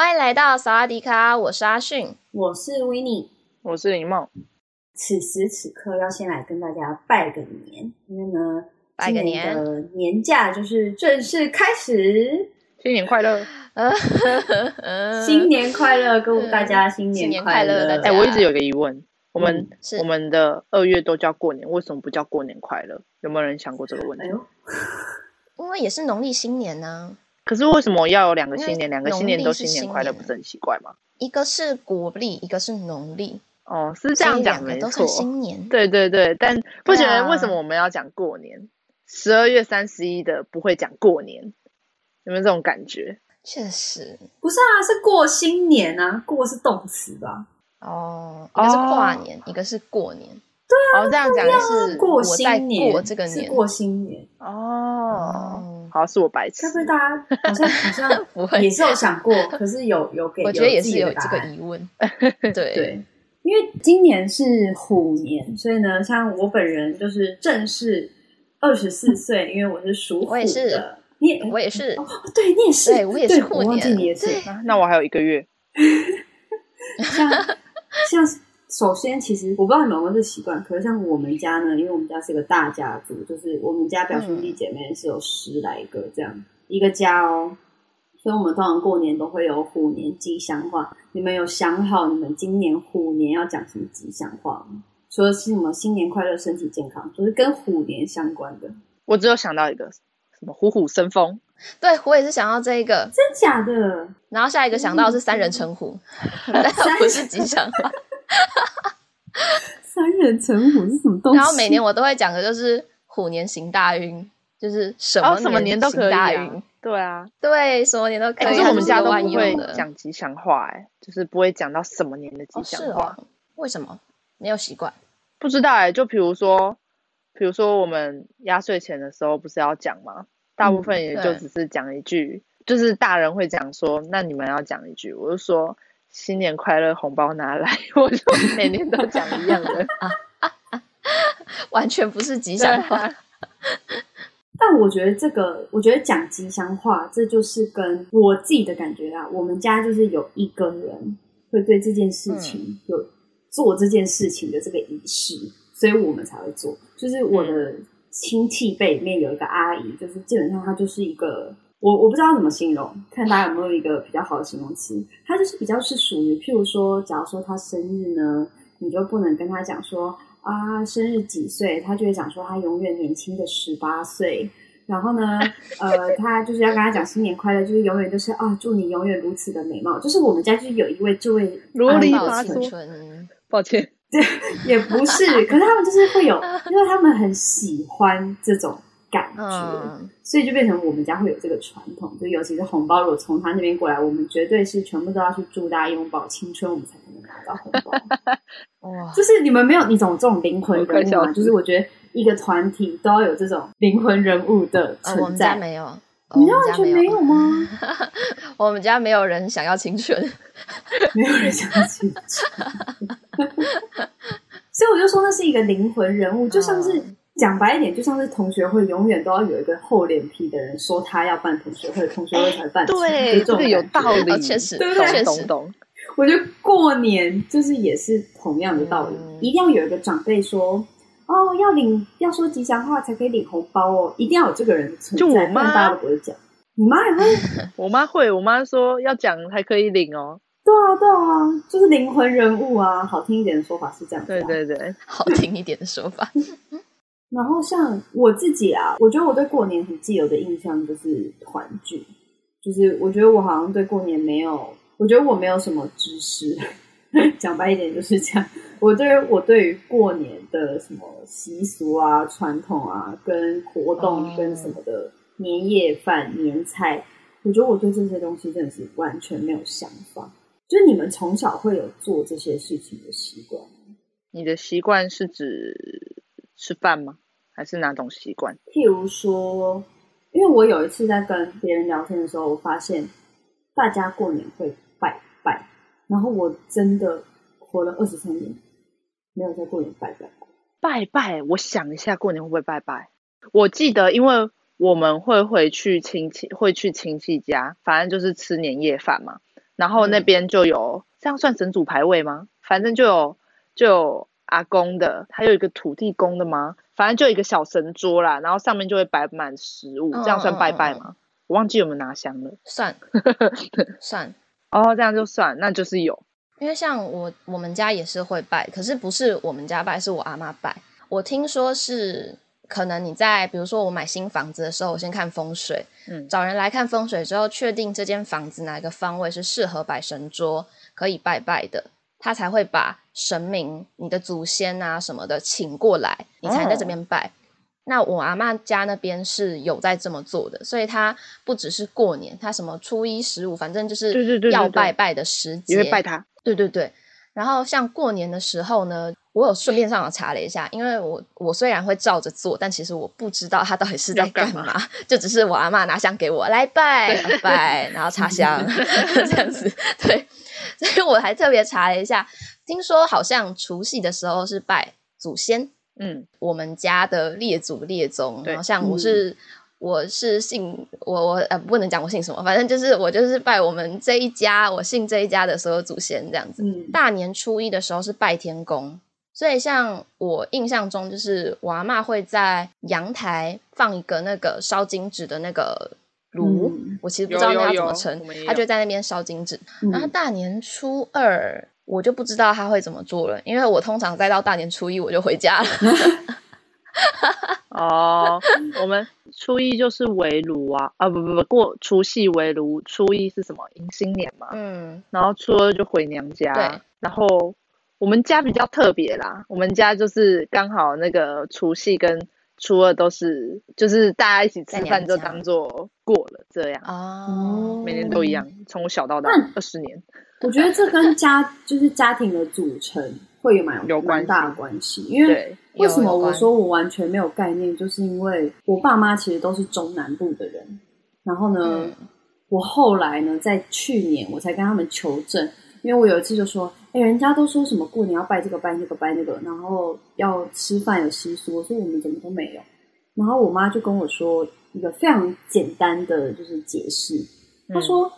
欢迎来到萨瓦迪卡，我是阿迅，我是维尼，我是林梦。此时此刻要先来跟大家拜个年，因为呢，拜个年，今年的年假就是正式开始，新年快乐！新年快乐，祝大家新年快乐！哎、欸，我一直有个疑问，我们、嗯、我们的二月都叫过年，为什么不叫过年快乐？有没有人想过这个问题？哎，因为也是农历新年呢、啊。可是为什么要有两个新年？两个新年都新年快乐，不是很奇怪吗？一个是国历，一个是农历。哦，是这样讲，没错。都是新年。对对对，但不觉得为什么我们要讲过年？十二、啊、月三十一的不会讲过年，有没有这种感觉？确实不是啊，是过新年啊，过是动词吧？哦，一个是跨年，哦、一个是过年。对啊，哦、这样讲是过新年，过这个年，过新年。哦，嗯、好像，是我白痴。是不是大家好像好像 也是有想过，可是有有给，我觉得也是有这个疑问。对对，因为今年是虎年，所以呢，像我本人就是正式二十四 岁，因为我是属虎的。我也是。你我也是哦，对，你也是，对我也是虎年，我忘记你也是，那我还有一个月。像像首先，其实我不知道你们有没有这习惯，可是像我们家呢，因为我们家是个大家族，就是我们家表兄弟姐妹是有十来个这样、嗯、一个家哦，所以我们通常过年都会有虎年吉祥话。你们有想好你们今年虎年要讲什么吉祥话吗？除了是什么新年快乐、身体健康，就是跟虎年相关的。我只有想到一个。什么虎虎生风？对，我也是想到这一个，真假的。然后下一个想到是三人成虎，但不是吉祥话。三人成虎是什么东西？然后每年我都会讲的就是虎年行大运，就是什么什么年都可以大运。对啊，对，什么年都可以。可是我们家都不会讲吉祥话，哎，就是不会讲到什么年的吉祥话。为什么？没有习惯？不知道哎，就比如说。比如说，我们压岁钱的时候不是要讲吗？大部分也就只是讲一句，嗯、就是大人会讲说：“那你们要讲一句。”我就说：“新年快乐，红包拿来。”我就每年都讲一样的，完全不是吉祥话。但我觉得这个，我觉得讲吉祥话，这就是跟我自己的感觉啊。我们家就是有一个人会对这件事情有做这件事情的这个仪式。所以我们才会做，就是我的亲戚辈里面有一个阿姨，就是基本上她就是一个，我我不知道怎么形容，看大家有没有一个比较好的形容词。他就是比较是属于，譬如说，假如说他生日呢，你就不能跟他讲说啊生日几岁，他就会讲说他永远年轻的十八岁。然后呢，呃，他就是要跟他讲新年快乐，就是永远就是啊祝你永远如此的美貌。就是我们家就是有一位这位萝莉花春，抱歉。对，也不是，可是他们就是会有，因为他们很喜欢这种感觉，嗯、所以就变成我们家会有这个传统。就尤其是红包，如果从他那边过来，我们绝对是全部都要去祝大家拥抱青春，我们才可能拿到红包。哇，就是你们没有你种这种灵魂人物吗？就是我觉得一个团体都要有这种灵魂人物的存在。呃、我们没有，你们完全没有吗？我们家没有人想要青春，没有人想要青春。所以我就说那是一个灵魂人物，就像是讲白一点，就像是同学会永远都要有一个厚脸皮的人说他要办同学会，同学会才办。对，这个有道理，确实，对不对？确实懂。我觉得过年就是也是同样的道理，一定要有一个长辈说哦，要领要说吉祥话才可以领红包哦，一定要有这个人存在。就我妈，大家都不会讲，你妈也会？我妈会，我妈说要讲才可以领哦。对啊，对啊，就是灵魂人物啊，好听一点的说法是这样子。对对对，好听一点的说法。然后像我自己啊，我觉得我对过年很既有的印象就是团聚，就是我觉得我好像对过年没有，我觉得我没有什么知识。讲白一点就是这样，我对于我对于过年的什么习俗啊、传统啊、跟活动跟什么的年夜饭、年菜，我觉得我对这些东西真的是完全没有想法。就是你们从小会有做这些事情的习惯？你的习惯是指吃饭吗？还是哪种习惯？譬如说，因为我有一次在跟别人聊天的时候，我发现大家过年会拜拜，然后我真的活了二十三年，没有在过年拜拜。拜拜，我想一下，过年会不会拜拜？我记得，因为我们会回去亲戚，会去亲戚家，反正就是吃年夜饭嘛。然后那边就有，嗯、这样算神主牌位吗？反正就有，就有阿公的，还有一个土地公的吗？反正就一个小神桌啦，然后上面就会摆满食物，这样算拜拜吗？嗯嗯嗯、我忘记有没有拿香了。算，算。哦，这样就算，那就是有。因为像我，我们家也是会拜，可是不是我们家拜，是我阿妈拜。我听说是可能你在，比如说我买新房子的时候，我先看风水，嗯，找人来看风水之后，确定这间房子哪一个方位是适合摆神桌，可以拜拜的。他才会把神明、你的祖先啊什么的请过来，你才在这边拜。哦、那我阿嬷家那边是有在这么做的，所以他不只是过年，他什么初一十五，反正就是要拜拜的时节，拜他。对对对。然后像过年的时候呢，我有顺便上网查了一下，因为我我虽然会照着做，但其实我不知道他到底是在干嘛，干嘛就只是我阿嬷拿香给我来拜拜，然后插香 这样子，对。所以我还特别查了一下，听说好像除夕的时候是拜祖先，嗯，我们家的列祖列宗，好像我是、嗯、我是姓我我呃不能讲我姓什么，反正就是我就是拜我们这一家，我姓这一家的所有祖先这样子。嗯、大年初一的时候是拜天公，所以像我印象中就是我阿嬷会在阳台放一个那个烧金纸的那个。炉，嗯、我其实不知道那要怎么称，他就在那边烧金纸。嗯、然后大年初二，我就不知道他会怎么做了，因为我通常再到大年初一我就回家了。哦，我们初一就是围炉啊，啊不不不，过除夕围炉，初一是什么迎新年嘛，嗯，然后初二就回娘家。对，然后我们家比较特别啦，我们家就是刚好那个除夕跟。初二都是就是大家一起吃饭，就当做过了这样哦，每年都一样，从小到大二十年。我觉得这跟家就是家庭的组成会有蛮有蛮大的关系，因为为什么我说我完全没有概念，就是因为我爸妈其实都是中南部的人，然后呢，嗯、我后来呢在去年我才跟他们求证，因为我有一次就说。哎，人家都说什么过年要拜这个拜那个拜那个，然后要吃饭有习俗，我说我们怎么都没有。然后我妈就跟我说一个非常简单的就是解释，她说、嗯、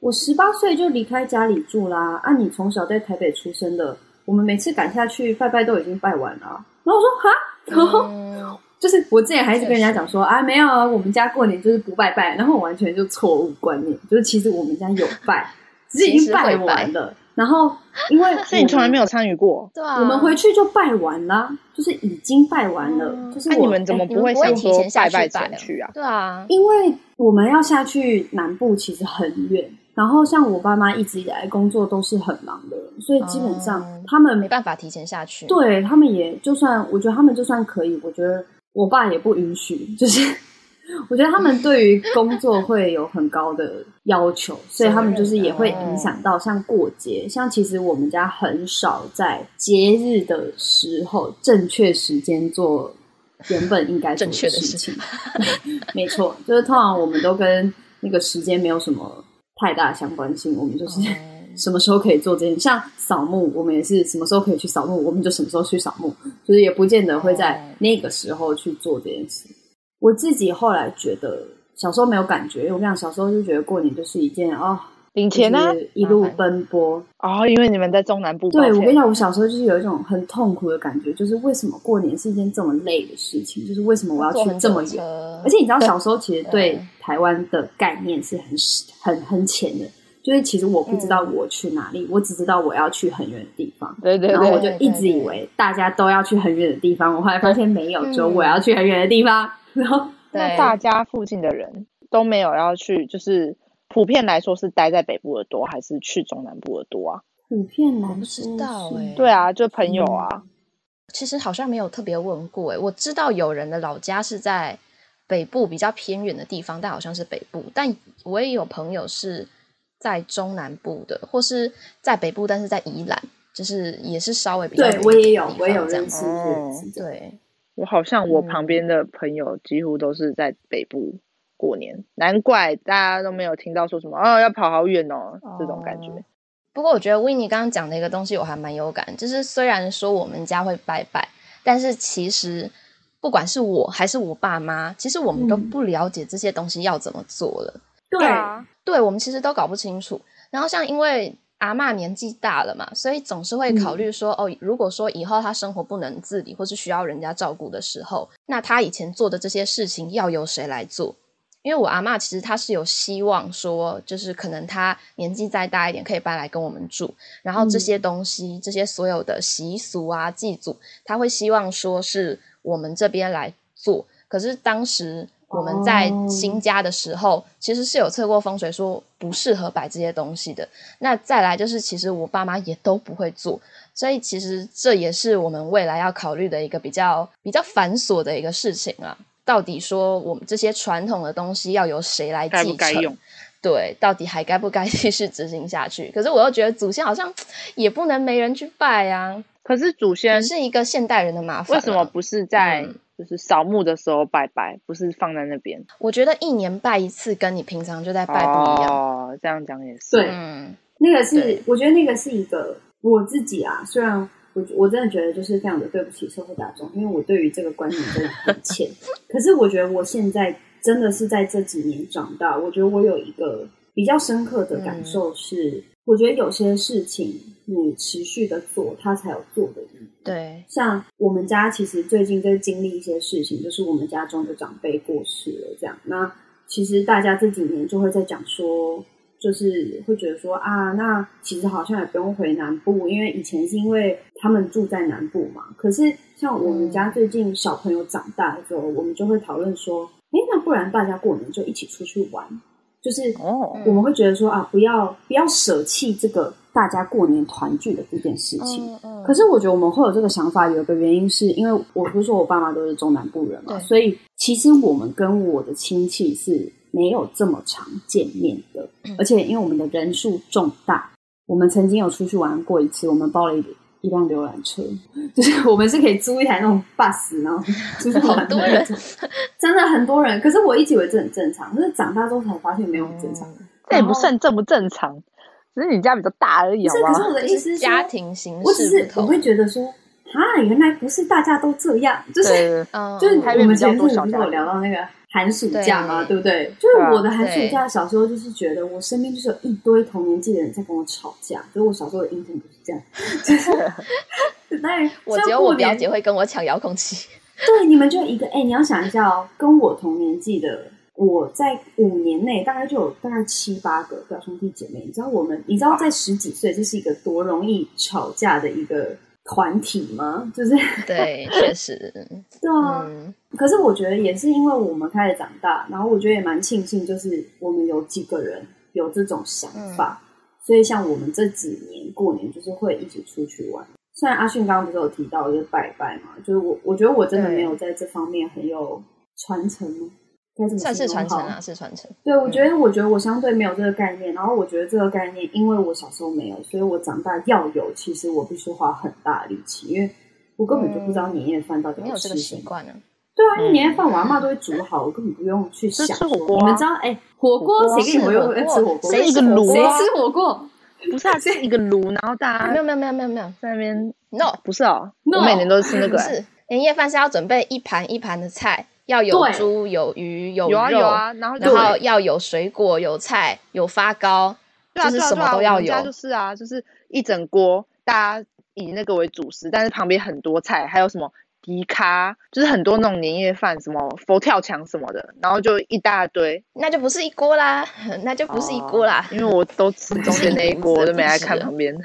我十八岁就离开家里住啦，啊，你从小在台北出生的，我们每次赶下去拜拜都已经拜完了。然后我说哈，然后、嗯、就是我之前还是跟人家讲说啊，没有啊，我们家过年就是不拜拜，然后我完全就错误观念，就是其实我们家有拜，只是已经拜完了。然后，因为 所以你从来没有参与过，对啊，我们回去就拜完了，就是已经拜完了。就是那你们怎么不会想说拜拜前去啊？对啊，因为我们要下去南部其实很远，然后像我爸妈一直以来工作都是很忙的，所以基本上他们没办法提前下去。对，他们也就算，我觉得他们就算可以，我觉得我爸也不允许，就是。我觉得他们对于工作会有很高的要求，所以他们就是也会影响到像过节，像其实我们家很少在节日的时候正确时间做原本应该正确的事情。没错，就是通常我们都跟那个时间没有什么太大相关性，我们就是什么时候可以做这件，像扫墓，我们也是什么时候可以去扫墓，我们就什么时候去扫墓，就是也不见得会在那个时候去做这件事。我自己后来觉得，小时候没有感觉，因为我跟你讲，小时候就觉得过年就是一件哦，领钱啊，一路奔波哦，因为你们在中南部。对，我跟你讲，我小时候就是有一种很痛苦的感觉，就是为什么过年是一件这么累的事情？就是为什么我要去这么远？而且你知道，小时候其实对台湾的概念是很很很浅的，就是其实我不知道我去哪里，我只知道我要去很远的地方。对对，然后我就一直以为大家都要去很远的地方，我后来发现没有，只有我要去很远的地方。然后，那大家附近的人都没有要去，就是普遍来说是待在北部的多，还是去中南部的多啊？普遍来不知道哎、欸。对啊，就朋友啊。嗯、其实好像没有特别问过哎、欸，我知道有人的老家是在北部比较偏远的地方，但好像是北部。但我也有朋友是在中南部的，或是在北部，但是在宜兰，就是也是稍微比较。对，我也有，我也有认识。哦、对，我好像我旁边的朋友几乎都是在北部过年，嗯、难怪大家都没有听到说什么哦，要跑好远哦，哦这种感觉。不过我觉得 Winnie 刚刚讲的一个东西我还蛮有感，就是虽然说我们家会拜拜，但是其实不管是我还是我爸妈，其实我们都不了解这些东西要怎么做了。嗯、对啊，对，我们其实都搞不清楚。然后像因为阿嬷年纪大了嘛，所以总是会考虑说，嗯、哦，如果说以后她生活不能自理或是需要人家照顾的时候，那她以前做的这些事情要由谁来做？因为我阿嬷其实她是有希望说，就是可能她年纪再大一点，可以搬来跟我们住。然后这些东西，嗯、这些所有的习俗啊、祭祖，她会希望说是我们这边来做。可是当时我们在新家的时候，哦、其实是有测过风水，说不适合摆这些东西的。那再来就是，其实我爸妈也都不会做，所以其实这也是我们未来要考虑的一个比较比较繁琐的一个事情啊。到底说我们这些传统的东西要由谁来继承？该该用？对，到底还该不该 继续执行下去？可是我又觉得祖先好像也不能没人去拜啊。可是祖先是一个现代人的麻烦啊，为什么不是在就是扫墓的时候拜拜，嗯，不是放在那边？我觉得一年拜一次，跟你平常就在拜不一样。哦，这样讲也是。对，嗯，那个是我觉得那个是一个我自己啊，虽然。我我真的觉得就是非常的对不起社会大众，因为我对于这个观念真的很浅。可是我觉得我现在真的是在这几年长大，我觉得我有一个比较深刻的感受是，嗯、我觉得有些事情你持续的做，它才有做的意义。对，像我们家其实最近在经历一些事情，就是我们家中的长辈过世了，这样。那其实大家这几年就会在讲说。就是会觉得说啊，那其实好像也不用回南部，因为以前是因为他们住在南部嘛。可是像我们家最近小朋友长大的时候，我们就会讨论说，哎，那不然大家过年就一起出去玩？就是我们会觉得说啊，不要不要舍弃这个大家过年团聚的这件事情。可是我觉得我们会有这个想法，有一个原因是因为我不是说我爸妈都是中南部人嘛，所以其实我们跟我的亲戚是。没有这么常见面的，而且因为我们的人数重大，我们曾经有出去玩过一次，我们包了一一辆游览车，就是我们是可以租一台那种 bus，然后就是很多人，真的很多人。可是我一直以为这很正常，可是长大之后才发现没有很正常。这也不算正不正常，只是你家比较大而已，好吗？可是我的意思是家庭形式，我只是我会觉得说，啊，原来不是大家都这样，就是就是我们前阵子不是有聊到那个。寒暑假嘛，对，对不对？就是我的寒暑假，小时候就是觉得我身边就是有一堆同年纪的人在跟我吵架，所以我小时候的印象就是这样。就是，当然，我只有我表姐会跟我抢遥控器。对，你们就一个哎，你要想一下哦，跟我同年纪的，我在五年内大概就有大概七八个表兄弟姐妹。你知道我们，你知道在十几岁这是一个多容易吵架的一个。团体吗？就是对，确实，对啊。嗯、可是我觉得也是因为我们开始长大，然后我觉得也蛮庆幸，就是我们有几个人有这种想法，嗯、所以像我们这几年过年就是会一起出去玩。虽然阿迅刚刚不是有提到就是拜拜嘛，就是我我觉得我真的没有在这方面很有传承吗？算是传承啊，是传承。对，我觉得，我觉得我相对没有这个概念，然后我觉得这个概念，因为我小时候没有，所以我长大要有，其实我必须花很大力气，因为我根本就不知道年夜饭到底没有这个习惯呢。对啊，因为年夜饭我阿嬷都会煮好，我根本不用去想。吃火锅，你们知道？哎，火锅谁跟你们又吃火锅？谁一个炉？谁吃火锅？不是啊，是一个炉，然后大家没有没有没有没有没有在那边。No，不是哦，我每年都是吃那个。是年夜饭是要准备一盘一盘的菜。要有猪有鱼有肉，有啊有啊，然后然后要有水果有菜有发糕，就是什么都要有。就是啊，就是一整锅，大家以那个为主食，但是旁边很多菜，还有什么迪卡，就是很多那种年夜饭，什么佛跳墙什么的，然后就一大堆，那就不是一锅啦，那就不是一锅啦，因为我都吃中间那一锅，我都没来看旁边。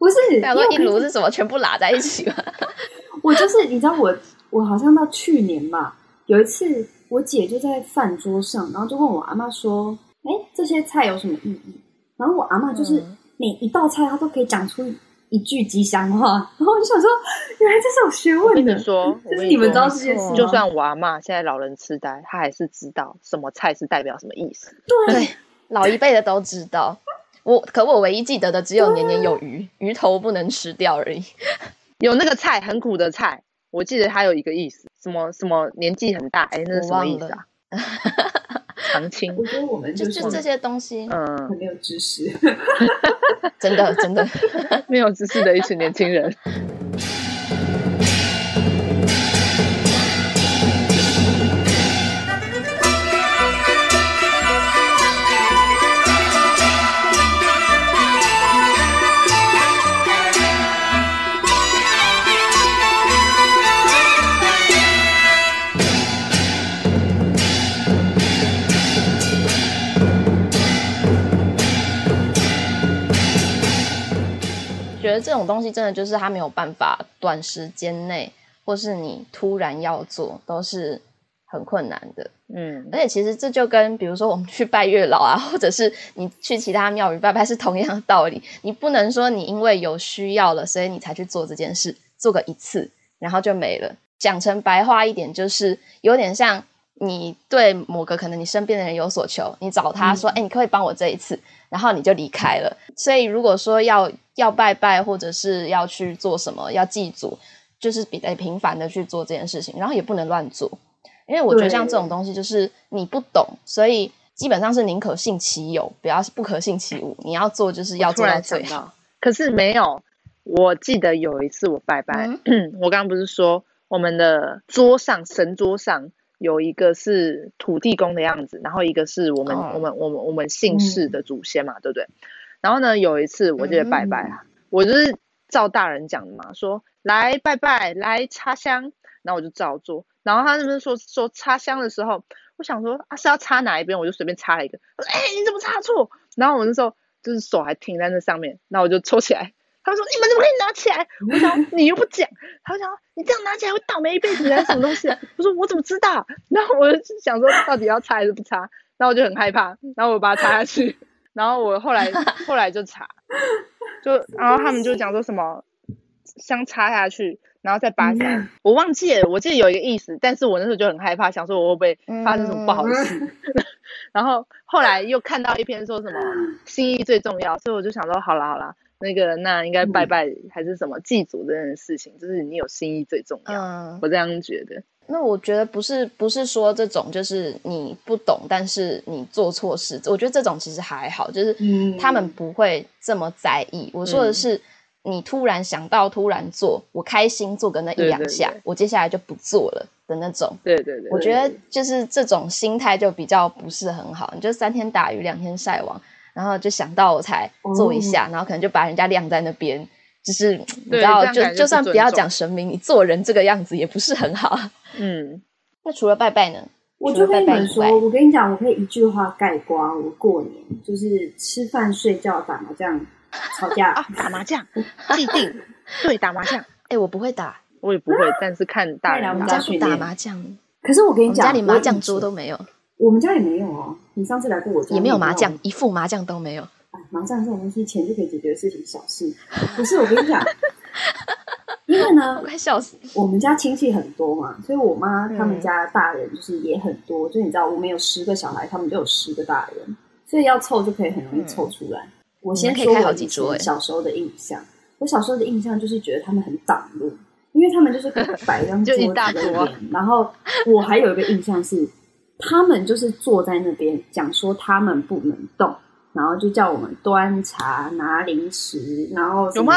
不是，想说一炉是什么，全部拉在一起吗？我就是，你知道我，我好像到去年吧，有一次我姐就在饭桌上，然后就问我阿妈说：“哎，这些菜有什么意义？然后我阿妈就是每一道菜，她都可以讲出一句吉祥话。然后我就想说，原来这是有学问的。你说，就是你们知道这件事，就算我阿妈现在老人痴呆，她还是知道什么菜是代表什么意思。对，对，老一辈的都知道。我可我唯一记得的只有年年有余，鱼头不能吃掉而已。有那个菜很苦的菜，我记得它有一个意思，什么什么年纪很大，哎，那是什么意思啊？长青。我觉得我们就就这些东西，嗯，很没有知识，真的真的没有知识的一群年轻人。得这种东西真的就是他没有办法短时间内，或是你突然要做，都是很困难的。嗯，而且其实这就跟比如说我们去拜月老啊，或者是你去其他庙宇拜拜是同样的道理。你不能说你因为有需要了，所以你才去做这件事，做个一次然后就没了。讲成白话一点，就是有点像你对某个可能你身边的人有所求，你找他说：“哎、嗯，你可可以帮我这一次？”然后你就离开了。所以如果说要要拜拜，或者是要去做什么，要祭祖，就是比较频繁的去做这件事情，然后也不能乱做，因为我觉得像这种东西，就是你不懂，所以基本上是宁可信其有，不要不可信其无。你要做就是要做到最好。可是没有，我记得有一次我拜拜，嗯、我刚刚不是说我们的桌上神桌上有一个是土地公的样子，然后一个是我们、哦、我们我们我们姓氏的祖先嘛，嗯、对不对？然后呢，有一次我记得拜拜我就是照大人讲的嘛，说来拜拜，来插香，然后我就照做。然后他那边说说插香的时候，我想说啊是要插哪一边，我就随便插了一个。他说哎你怎么插错？然后我那时候就是手还停在那上面，然后我就抽起来。他说你们怎么可以拿起来？我想你又不讲，他想你这样拿起来会倒霉一辈子还是什么东西？我说我怎么知道？然后我就想说到底要擦还是不擦？然后我就很害怕，然后我把它擦下去。然后我后来 后来就擦，就然后他们就讲说什么香擦下去，然后再拔起来，我忘记了，我记得有一个意思，但是我那时候就很害怕，想说我会不会发生什么不好的事。然后后来又看到一篇说什么心意最重要，所以我就想说好啦好啦，那个那应该拜拜还是什么祭祖这件事情，就是你有心意最重要，我这样觉得。那我觉得不是不是说这种就是你不懂，但是你做错事，我觉得这种其实还好，就是他们不会这么在意。嗯、我说的是，你突然想到突然做，我开心做个那一两下，对对对，我接下来就不做了的那种。对对对，对，我觉得就是这种心态就比较不是很好。你就三天打鱼两天晒网，然后就想到我才做一下，嗯、然后可能就把人家晾在那边，就是 你知道，就就算不要讲神明，你做人这个样子也不是很好。嗯，那除了拜拜呢？我就跟你们说，我跟你讲，我可以一句话概括我过年就是吃饭、睡觉、打麻将、吵架 啊，打麻将，既定对打麻将。哎，我不会打，我也不会，但是看大人打打麻将。可是我跟你讲，家里麻将桌都没有，我们家也没有哦。你上次来过我家，也没有麻将，一副麻将都没有。哎，麻将这种东西，钱就可以解决的事情，小事。不是，我跟你讲。因为呢，我快笑死！我们家亲戚很多嘛，所以我妈他们家大人就是也很多。嗯、就你知道，我们有十个小孩，他们就有十个大人，所以要凑就可以很容易凑出来。嗯、我先说我小时候的印象，我小时候的印象就是觉得他们很挡路，因为他们就是 摆一张桌子在那边。然后我还有一个印象是，他们就是坐在那边讲说他们不能动，然后就叫我们端茶拿零食，然后什么。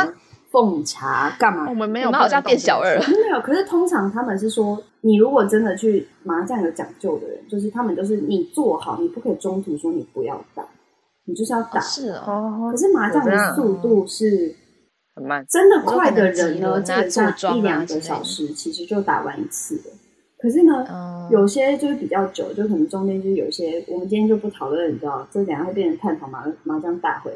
奉茶干嘛？我们没有，我们好像变小二了。没有，可是通常他们是说，你如果真的去麻将有讲究的人，就是他们都是你坐好，你不可以中途说你不要打，你就是要打。哦是哦。可是麻将的速度是很慢，真的快的人呢，基本上一两个小时其实就打完一次了。可是呢，嗯、有些就是比较久，就可能中间就是有些，我们今天就不讨论，你知道，这等下会变成探讨麻麻将大会。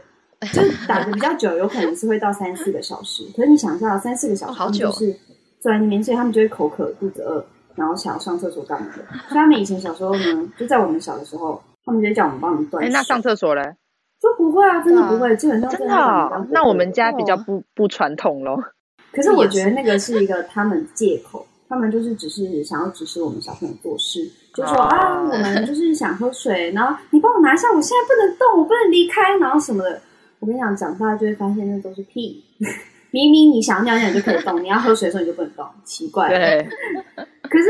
就是打的比较久，有可能是会到三四个小时。可是你想一下，三四个小时，他们就是坐在那边，所以他们就会口渴、肚子饿，然后想要上厕所干嘛的。所以他们以前小时候呢，就在我们小的时候，他们就叫我们帮他们断。哎，那上厕所嘞？就不会啊，真的不会，基本上真的。那我们家比较不不传统咯。可是我觉得那个是一个他们借口，他们就是只是想要指使我们小朋友做事，就说啊，我们就是想喝水，然后你帮我拿一下，我现在不能动，我不能离开，然后什么的。我跟你讲，长大就会发现那都是屁。明明你想要尿尿你就可以动，你要喝水的时候你就不能动，奇怪。对。可是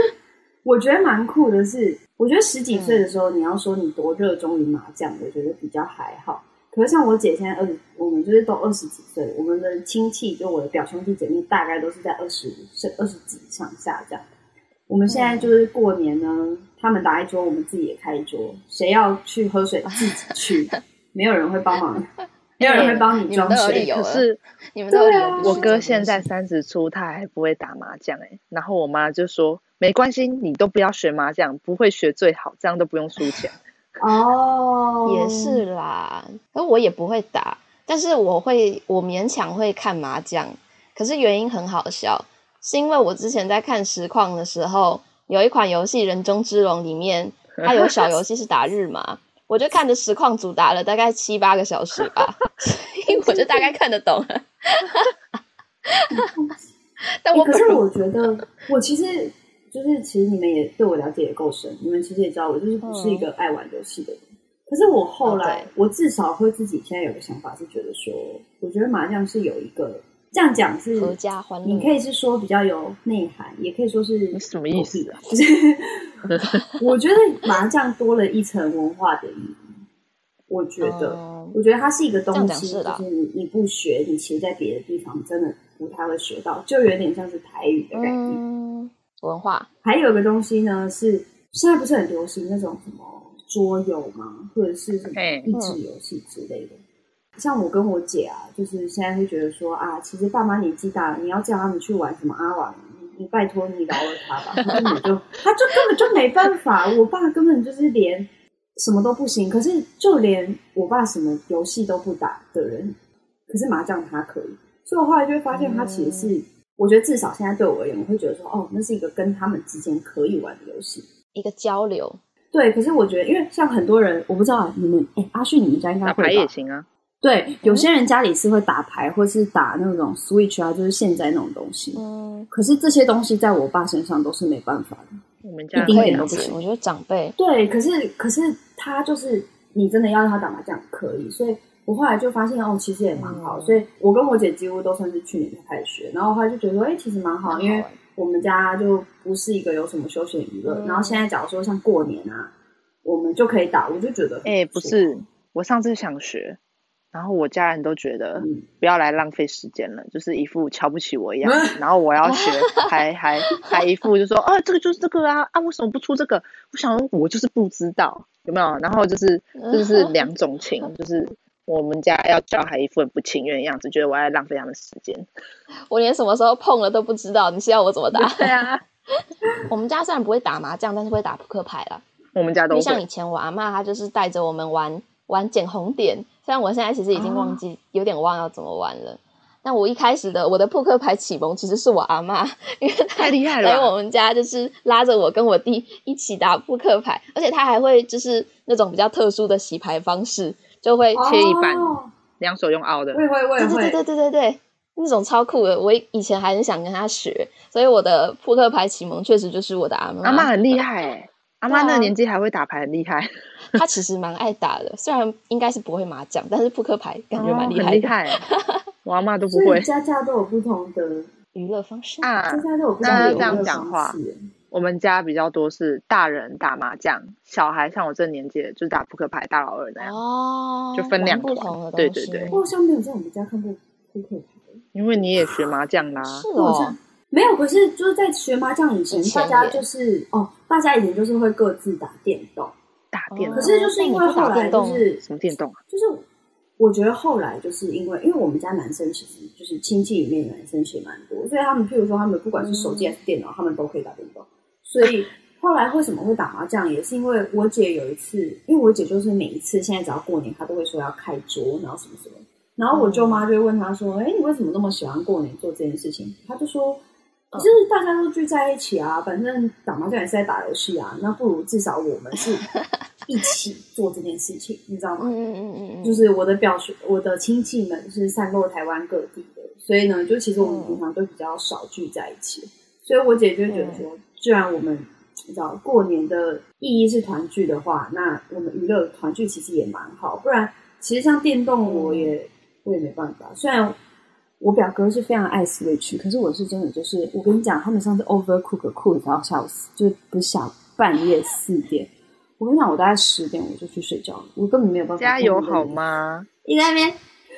我觉得蛮酷的是，我觉得十几岁的时候，你要说你多热衷于麻将，我觉得比较还好。可是像我姐现在二十，我们就是都二十几岁，我们的亲戚就我的表兄弟姐妹大概都是在二十是二十几上下这样。我们现在就是过年呢，他们打一桌，我们自己也开一桌，谁要去喝水自己去，没有人会帮忙。没有人会帮你装水，可是你们都有。我哥现在三十出，他还不会打麻将哎。然后我妈就说：“没关系，你都不要学麻将，不会学最好，这样都不用输钱。”哦，也是啦。可我也不会打，但是我会，我勉强会看麻将。可是原因很好笑，是因为我之前在看实况的时候，有一款游戏《人中之龙》里面，它有小游戏是打日麻。我就看着实况组打了大概七八个小时吧，所以我就大概看得懂了。但我、欸、可是我觉得，我其实就是其实你们也对我了解也够深，你们其实也知道我就是不是一个爱玩游戏的人。嗯、可是我后来，哦、我至少会自己现在有个想法，是觉得说，我觉得麻将是有一个这样讲是合家欢乐，你可以是说比较有内涵，也可以说是什么意思啊？就是。我觉得麻将多了一层文化的意义。我觉得，嗯、我觉得它是一个东西，是就是你你不学，你其实在别的地方真的不太会学到，就有点像是台语的概念。嗯、文化还有一个东西呢，是现在不是很流行那种什么桌游吗？或者是什么益智游戏之类的。嗯、像我跟我姐啊，就是现在会觉得说啊，其实爸妈年纪大了，你要叫他们去玩什么阿瓦。你拜托你饶了他吧，他根本就他就根本就没办法。我爸根本就是连什么都不行，可是就连我爸什么游戏都不打的人，可是麻将他可以。所以我后来就会发现，他其实是、嗯、我觉得至少现在对我而言，我会觉得说，哦，那是一个跟他们之间可以玩的游戏，一个交流。对，可是我觉得，因为像很多人，我不知道你们，哎，阿旭，你们家应该会打牌也行啊。对，有些人家里是会打牌，或是打那种 Switch 啊，就是现在那种东西。嗯，可是这些东西在我爸身上都是没办法的，我们家一丁点都不行。我觉得长辈对，可是可是他就是你真的要让他打麻将可以，所以我后来就发现哦，其实也蛮好。嗯、所以我跟我姐几乎都算是去年才开始学，然后后来就觉得说，哎，其实蛮好，因为我们家就不是一个有什么休闲娱乐。嗯、然后现在假如说像过年啊，我们就可以打，我就觉得哎，不是，我上次想学。然后我家人都觉得不要来浪费时间了，嗯、就是一副瞧不起我一样。嗯、然后我要学，还还还一副就说啊，这个就是这个啊啊，为什么不出这个？我想我就是不知道有没有。然后就是就是 两种情，就是我们家要教，还一副很不情愿的样子，觉得我在浪费他们时间。我连什么时候碰了都不知道，你是要我怎么打？对啊，我们家虽然不会打麻将，但是会打扑克牌啦。我们家都会。像以前我阿妈，她就是带着我们玩玩捡红点。虽然我现在其实已经忘记，哦、有点忘要怎么玩了。但我一开始的我的扑克牌启蒙其实是我阿妈，因为太厉害了。来我们家就是拉着我跟我弟一起打扑克牌，而且他还会就是那种比较特殊的洗牌方式，就会切一半，两、哦、手用凹的。会会会，对对对对对对，那种超酷的。我以前还很想跟他学，所以我的扑克牌启蒙确实就是我的阿妈。阿妈很厉害哎。阿妈那个年纪还会打牌，很厉害。他其实蛮爱打的，虽然应该是不会麻将，但是扑克牌感觉蛮厉害的。厉害，我阿妈都不会。家家都有不同的娱乐方式啊。家家都有不同的娱乐方式。我们家比较多是大人打麻将，小孩像我这年纪就是打扑克牌，大老二那样。哦，就分两团。对对对。我好像没有在我们家看过扑克牌。因为你也学麻将啦。是哦。没有，可是就是在学麻将以前，大家就是哦，大家以前就是会各自打电动，打电动。可是就是因为后来就是什么电动啊？就是我觉得后来就是因为，因为我们家男生其实就是亲戚里面男生其实蛮多，所以他们譬如说他们不管是手机还是电脑，他们都可以打电动。所以后来为什么会打麻将，也是因为我姐有一次，因为我姐就是每一次现在只要过年，她都会说要开桌，然后什么什么，然后我舅妈就会问她说：“哎，你为什么那么喜欢过年做这件事情？”她就说。就是大家都聚在一起啊，反正打麻将也是在打游戏啊，那不如至少我们是一起做这件事情，你知道吗？嗯嗯嗯嗯，就是我的表兄、我的亲戚们是散落台湾各地的，所以呢，就其实我们平常都比较少聚在一起。嗯、所以我姐就觉得说，既然我们你知道过年的意义是团聚的话，那我们娱乐团聚其实也蛮好。不然，其实像电动，我也、嗯、我也没办法。虽然我表哥是非常爱 Switch，可是我是真的就是，我跟你讲，他们上次 Overcook 酷到笑死，就是不想半夜四点。我跟你讲，我大概十点我就去睡觉了，我根本没有办法。加油好吗？你在那边，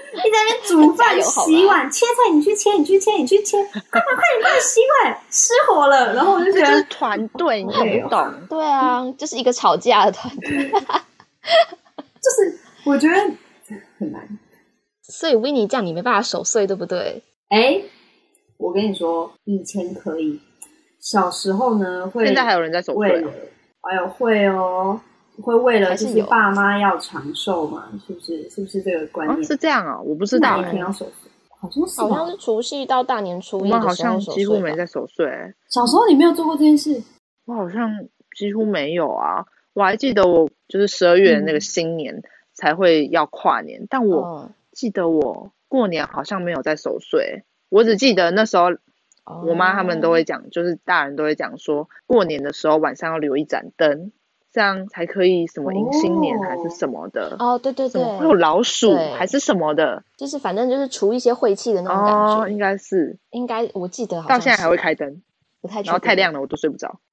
你在那边煮饭、洗碗、切菜，你去切，你去切，你去切，快点，快点，快点洗碗，失火了。然后我就觉得，就是团队，你懂不懂？对啊，就是一个吵架的团队，就是我觉得很难。所以 Winnie 这样你没办法守岁，对不对？哎，我跟你说，以前可以，小时候呢会，现在还有人在守岁。哎呦，会哦，会为了就是爸妈要长寿嘛，是，不是？是不是这个观念？哦、是这样啊、哦，我不知道。一天要守岁，好像是，好像是除夕到大年初一。我们好像几乎没在守岁。小时候你没有做过这件事？我好像几乎没有啊。我还记得我就是十二月的那个新年才会要跨年，嗯、但我记得我过年好像没有在守岁。我只记得那时候。我妈他们都会讲，就是大人都会讲说，过年的时候晚上要留一盏灯，这样才可以什么迎新年还是什么的。哦，对对对，会有老鼠还是什么的，就是反正就是除一些晦气的那种感觉。哦，应该是，应该我记得好像到现在还会开灯，不太，然后太亮了我都睡不着。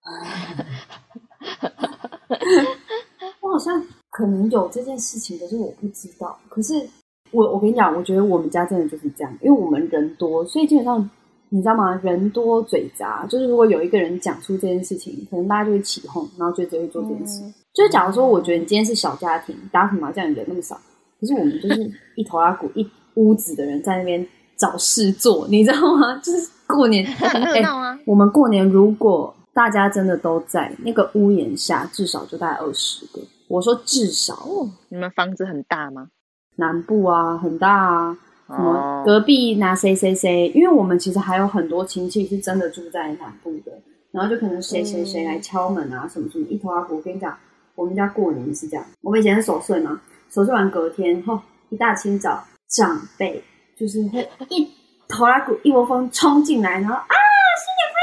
我好像可能有这件事情，可是我不知道。可是我我跟你讲，我觉得我们家真的就是这样，因为我们人多，所以基本上。你知道吗？人多嘴杂，就是如果有一个人讲出这件事情，可能大家就会起哄，然后就只会做这件事。嗯、就是假如说，我觉得你今天是小家庭，打什么麻将人那么少，可是我们就是一头拉鼓一屋子的人在那边找事做，你知道吗？就是过年很热闹啊、欸。我们过年如果大家真的都在那个屋檐下，至少就大概二十个。我说至少。哦，你们房子很大吗？南部啊，很大啊。什么隔壁拿谁谁谁？因为我们其实还有很多亲戚是真的住在南部的，然后就可能谁谁谁来敲门啊，什么什么一头阿婆。我跟你讲，我们家过年是这样，我们以前是守岁嘛，守岁完隔天后一大清早，长辈就是会一头拉鼓一窝蜂冲进来，然后啊新年快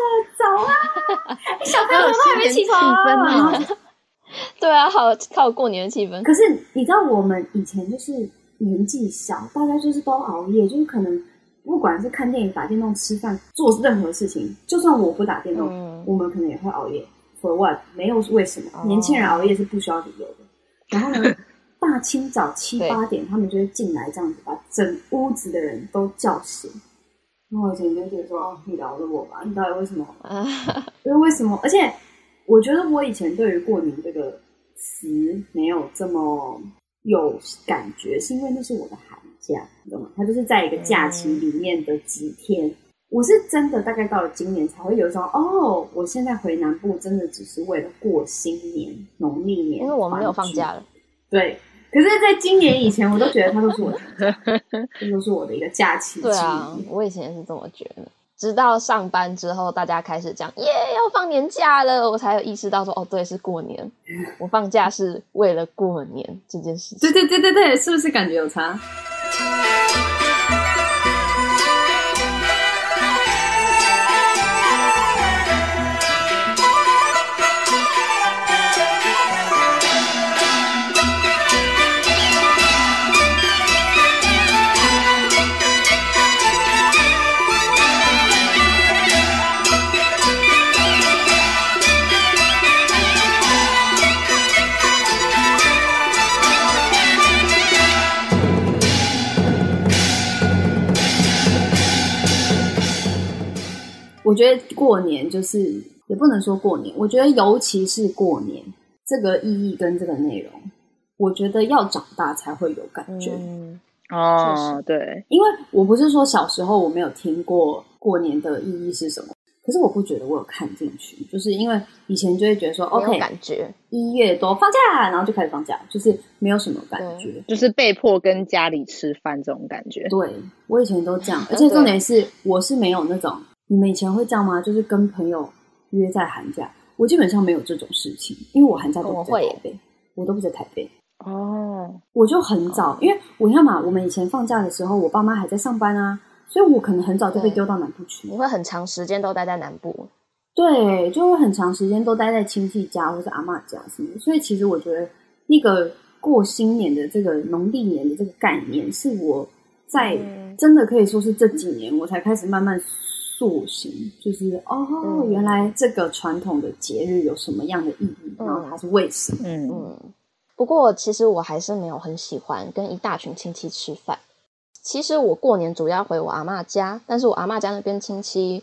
乐，走啊！小朋友都还没起床啊！对啊，好好过年的气氛。可是你知道我们以前就是。年纪小，大家就是都熬夜，就是可能不管是看电影、打电动、吃饭、做任何事情，就算我不打电动，嗯、我们可能也会熬夜。For what？没有为什么？哦、年轻人熬夜是不需要理由的。然后呢，大清早七八点，他们就会进来，这样子把整屋子的人都叫醒。然后我以前就觉得说：“哦，你饶了我吧，你到底为什么？因为为什么？而且我觉得我以前对于过年这个词没有这么。”有感觉是因为那是我的寒假，你懂吗？它就是在一个假期里面的几天。嗯、我是真的大概到了今年才会有一种哦，我现在回南部真的只是为了过新年农历年，因为我们没有放假了。对，可是在今年以前，我都觉得它都是我的，这都是我的一个假期。对啊，我以前也是这么觉得。直到上班之后，大家开始讲耶，要放年假了，我才有意识到说哦，对，是过年，我放假是为了过年这件事情。对对对对对，是不是感觉有差？我觉得过年就是也不能说过年，我觉得尤其是过年这个意义跟这个内容，我觉得要长大才会有感觉。嗯、哦，对，因为我不是说小时候我没有听过过年的意义是什么，可是我不觉得我有看进去，就是因为以前就会觉得说，OK，感觉一月多放假，然后就开始放假，就是没有什么感觉，就是被迫跟家里吃饭这种感觉。对，我以前都这样，而且重点是我是没有那种。你们以前会这样吗？就是跟朋友约在寒假，我基本上没有这种事情，因为我寒假都不在台北，我，我都不在台北。哦，我就很早，哦、因为我要嘛，我们以前放假的时候，我爸妈还在上班啊，所以我可能很早就被丢到南部去。你会很长时间都待在南部？对，就会很长时间都待在亲戚家或是阿妈家什么。所以其实我觉得那个过新年的这个农历年的这个概念，是我在真的可以说是这几年我才开始慢慢塑形，就是哦，嗯、原来这个传统的节日有什么样的意义，嗯、然后它是为什么？嗯。嗯不过，其实我还是没有很喜欢跟一大群亲戚吃饭。其实我过年主要回我阿妈家，但是我阿妈家那边亲戚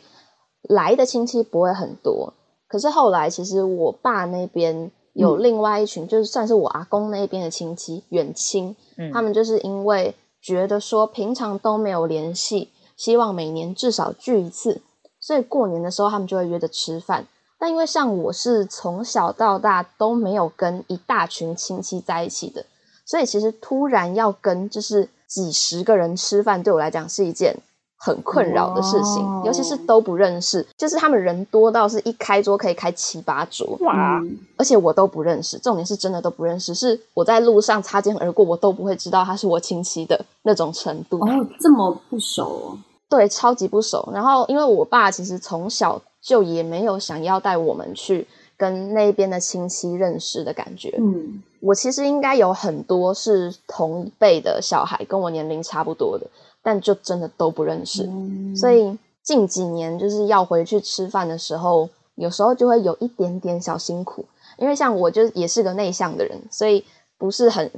来的亲戚不会很多。可是后来，其实我爸那边有另外一群，嗯、就是算是我阿公那边的亲戚远亲，嗯、他们就是因为觉得说平常都没有联系，希望每年至少聚一次，所以过年的时候他们就会约着吃饭。但因为像我是从小到大都没有跟一大群亲戚在一起的，所以其实突然要跟就是几十个人吃饭，对我来讲是一件很困扰的事情。尤其是都不认识，就是他们人多到是一开桌可以开七八桌，哇！而且我都不认识，重点是真的都不认识，是我在路上擦肩而过，我都不会知道他是我亲戚的那种程度。哦，oh, 这么不熟哦？对，超级不熟。然后因为我爸其实从小。就也没有想要带我们去跟那边的亲戚认识的感觉。嗯，我其实应该有很多是同一辈的小孩，跟我年龄差不多的，但就真的都不认识。嗯，所以近几年就是要回去吃饭的时候，有时候就会有一点点小辛苦，因为像我就也是个内向的人，所以不是很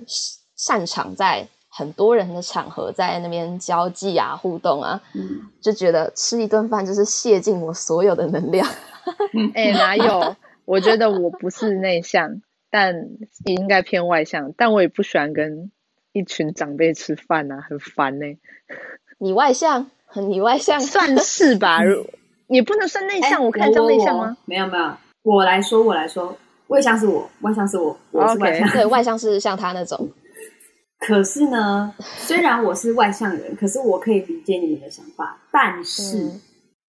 擅长在。很多人的场合在那边交际啊、互动啊，嗯、就觉得吃一顿饭就是泄尽我所有的能量。哎、欸，哪有？我觉得我不是内向，但也应该偏外向。但我也不喜欢跟一群长辈吃饭啊，很烦呢、欸。你外向？你外向算是吧，也不能算内向。欸、我看叫内向吗？没有没有，我来说我来说，外向是我，外向是我，我是外向。Okay. 对，外向是像他那种。可是呢，虽然我是外向人，可是我可以理解你们的想法。但是，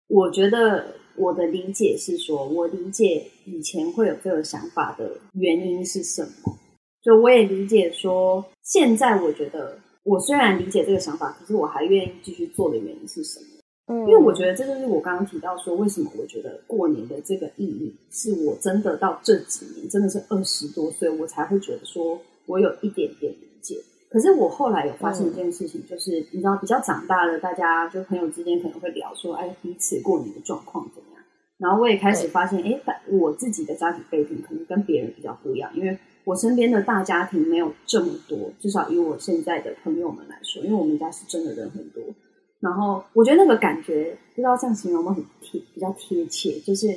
我觉得我的理解是说，我理解以前会有这个想法的原因是什么。就我也理解说，现在我觉得我虽然理解这个想法，可是我还愿意继续做的原因是什么？嗯，因为我觉得这就是我刚刚提到说，为什么我觉得过年的这个意义，是我真的到这几年真的是二十多岁，我才会觉得说我有一点点理解。可是我后来有发现一件事情，就是、嗯、你知道，比较长大了，大家就朋友之间可能会聊说，哎，彼此过年的状况怎么样？然后我也开始发现，哎反，我自己的家庭背景可能跟别人比较不一样，因为我身边的大家庭没有这么多，至少以我现在的朋友们来说，因为我们家是真的人很多。然后我觉得那个感觉，不知道这样形容有没有很贴，比较贴切，就是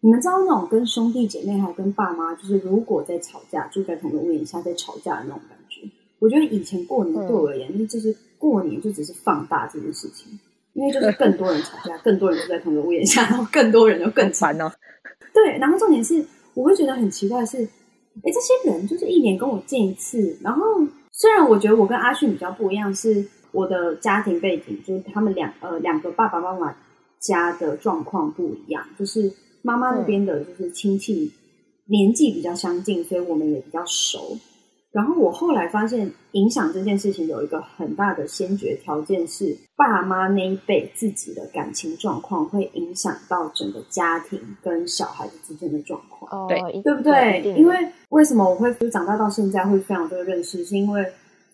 你们知道那种跟兄弟姐妹还有跟爸妈，就是如果在吵架，住在同一个屋檐下在吵架的那种感觉。我觉得以前过年对我而言，那、嗯、就是过年就只是放大这件事情，因为就是更多人吵架，更多人就在同一个屋檐下，然后更多人就更烦哦。对，然后重点是，我会觉得很奇怪的是，哎，这些人就是一年跟我见一次，然后虽然我觉得我跟阿迅比较不一样，是我的家庭背景，就是他们两呃两个爸爸妈妈家的状况不一样，就是妈妈那边的就是亲戚年纪比较相近，所以我们也比较熟。然后我后来发现，影响这件事情有一个很大的先决条件是，爸妈那一辈自己的感情状况会影响到整个家庭跟小孩子之间的状况，哦、对对不对？因为为什么我会就长大到现在会非常多认识，是因为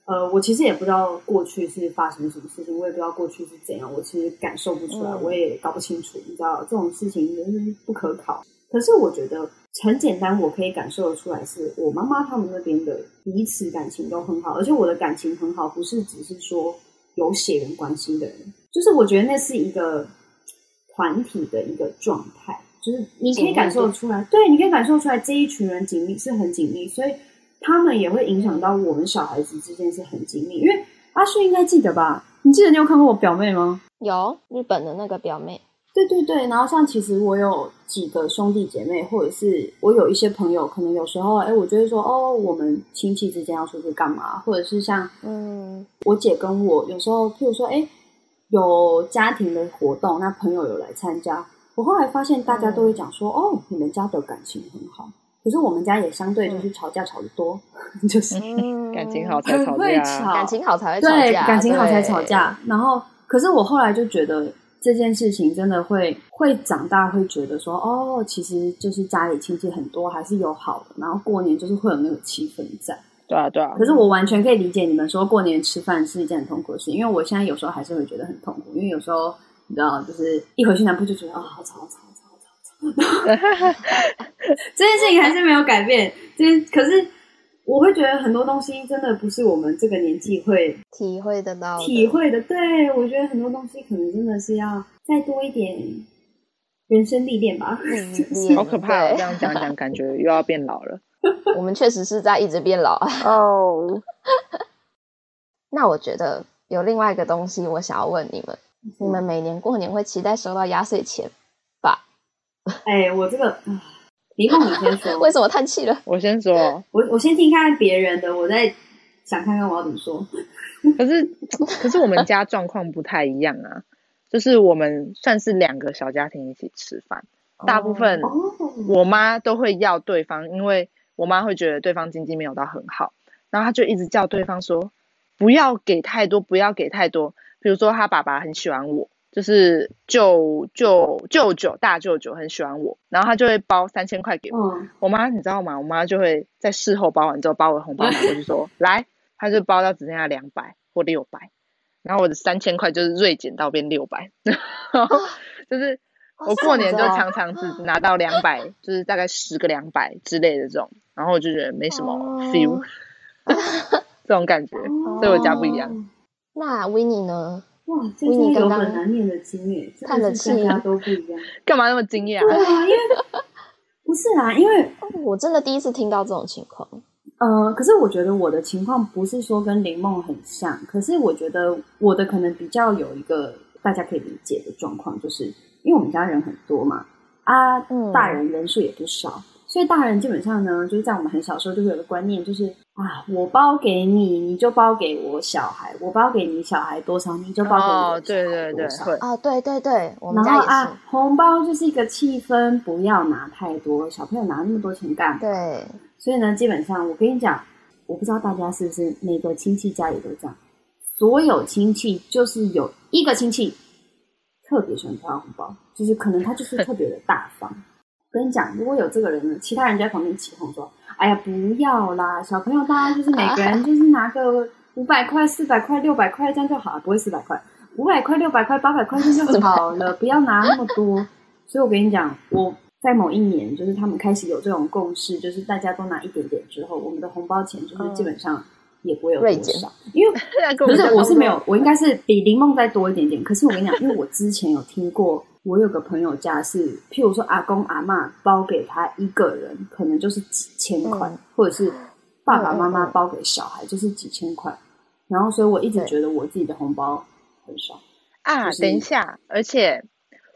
呃，我其实也不知道过去是发生什么事情，我也不知道过去是怎样，我其实感受不出来，嗯、我也搞不清楚，你知道这种事情就是不可考。可是我觉得。很简单，我可以感受得出来，是我妈妈他们那边的彼此感情都很好，而且我的感情很好，不是只是说有血缘关系的人，就是我觉得那是一个团体的一个状态，就是你可以感受得出来，对，你可以感受出来这一群人紧密是很紧密，所以他们也会影响到我们小孩子之间是很紧密。因为阿旭应该记得吧？你记得你有看过我表妹吗？有，日本的那个表妹。对对对，然后像其实我有几个兄弟姐妹，或者是我有一些朋友，可能有时候，哎，我就会说，哦，我们亲戚之间要出去干嘛？或者是像，嗯，我姐跟我有时候，譬如说，哎，有家庭的活动，那朋友有来参加，我后来发现大家都会讲说，哦，你们家的感情很好。可是我们家也相对就是吵架吵得多，嗯、就是感情好才吵架，感情好才会吵架，对，感情好才吵架。然后，可是我后来就觉得这件事情真的会会长大，会觉得说，哦，其实就是家里亲戚很多，还是有好的。然后过年就是会有那个气氛在。对啊，对啊。可是我完全可以理解你们说过年吃饭是一件很痛苦的事，因为我现在有时候还是会觉得很痛苦，因为有时候你知道，就是一回去南部就觉得啊，好吵好吵。这件事情还是没有改变，这可是我会觉得很多东西真的不是我们这个年纪会体会得到的，体会的。对，我觉得很多东西可能真的是要再多一点人生历练吧。嗯、好可怕！这样讲讲，感觉又要变老了。我们确实是在一直变老啊。哦。Oh. 那我觉得有另外一个东西，我想要问你们：嗯、你们每年过年会期待收到压岁钱吧？哎、欸，我这个，林梦你先说。为什么叹气了？我先说，我我先听看看别人的，我再想看看我要怎么说。可是，可是我们家状况不太一样啊，就是我们算是两个小家庭一起吃饭，大部分我妈都会要对方，因为我妈会觉得对方经济没有到很好，然后她就一直叫对方说不要给太多，不要给太多。比如说，他爸爸很喜欢我。就是舅舅舅舅大舅舅很喜欢我，然后他就会包三千块给我。嗯、我妈你知道吗？我妈就会在事后包完之后，把我的红包拿过去说 来，他就包到只剩下两百或六百，然后我的三千块就是锐减到变六百，然后就是我过年就常常只拿到两百，哦，就是大概十个两百之类的这种，然后我就觉得没什么 feel，哦、这种感觉，所以我家不一样。哦、那 Winnie 呢？哇，这是有很难念的经验，看的大家都不一样。干嘛那么惊讶？对啊，因为不是啊，因为 我真的第一次听到这种情况。呃，可是我觉得我的情况不是说跟林梦很像，可是我觉得我的可能比较有一个大家可以理解的状况，就是因为我们家人很多嘛，啊，大人人数也不少。嗯所以大人基本上呢，就是在我们很小时候就会有个观念，就是啊，我包给你，你就包给我小孩；我包给你小孩多少，你就包给我小孩多少。对对对，会啊，对对对，我们家也是。然后啊，红包就是一个气氛，不要拿太多，小朋友拿那么多钱干嘛？对。所以呢，基本上我跟你讲，我不知道大家是不是每个亲戚家里都这样，所有亲戚就是有一个亲戚特别喜欢发红包，就是可能他就是特别的大方。跟你讲，如果有这个人呢，其他人在旁边起哄说：“哎呀，不要啦，小朋友，大家就是每 个人就是拿个五百块、四百块、六百块这样就好了，不会四百块，五百块、六百块、八百块这样就好了，不要拿那么多。”所以我跟你讲，我在某一年，就是他们开始有这种共识，就是大家都拿一点点之后，我们的红包钱就是基本上也不会有多少，因为 不是我是没有，我应该是比林梦再多一点点。可是我跟你讲，因为我之前有听过。我有个朋友家是，譬如说阿公阿妈包给他一个人，可能就是几千块，嗯、或者是爸爸妈妈包给小孩就是几千块，然后所以我一直觉得我自己的红包很少啊。等一下，而且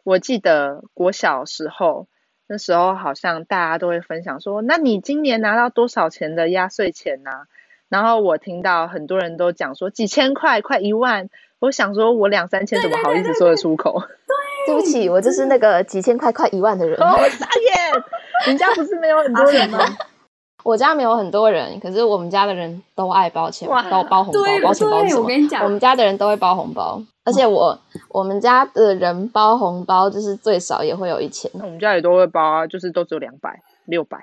我记得我小时候那时候好像大家都会分享说，那你今年拿到多少钱的压岁钱呢？然后我听到很多人都讲说几千块，快一万。我想说，我两三千怎么好意思说得出口？对不起，我就是那个几千块快一万的人。哦，傻眼！你家不是没有很多人吗？我家没有很多人，可是我们家的人都爱包钱，都包红包，包钱包什么？我跟你讲，我们家的人都会包红包，而且我我们家的人包红包就是最少也会有一千。我们家也都会包啊，就是都只有两百、六百。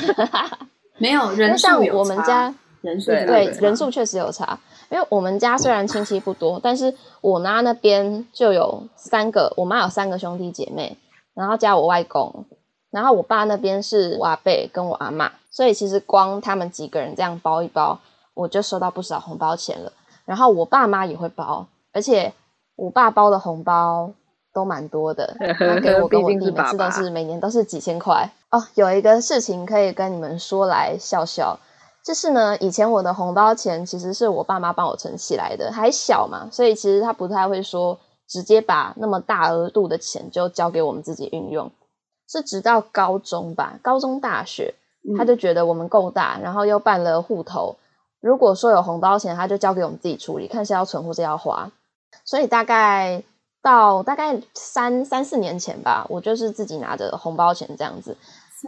没有人数有差。我们家人数对人数确实有差。因为我们家虽然亲戚不多，但是我妈那边就有三个，我妈有三个兄弟姐妹，然后加我外公，然后我爸那边是我阿伯跟我阿妈，所以其实光他们几个人这样包一包，我就收到不少红包钱了。然后我爸妈也会包，而且我爸包的红包都蛮多的，他给我跟我弟每次都是每年都是几千块哦。有一个事情可以跟你们说来笑笑。就是呢，以前我的红包钱其实是我爸妈帮我存起来的，还小嘛，所以其实他不太会说直接把那么大额度的钱就交给我们自己运用。是直到高中吧，高中大学，他就觉得我们够大，然后又办了户头，如果说有红包钱，他就交给我们自己处理，看是要存或是要花。所以大概到大概三三四年前吧，我就是自己拿着红包钱这样子，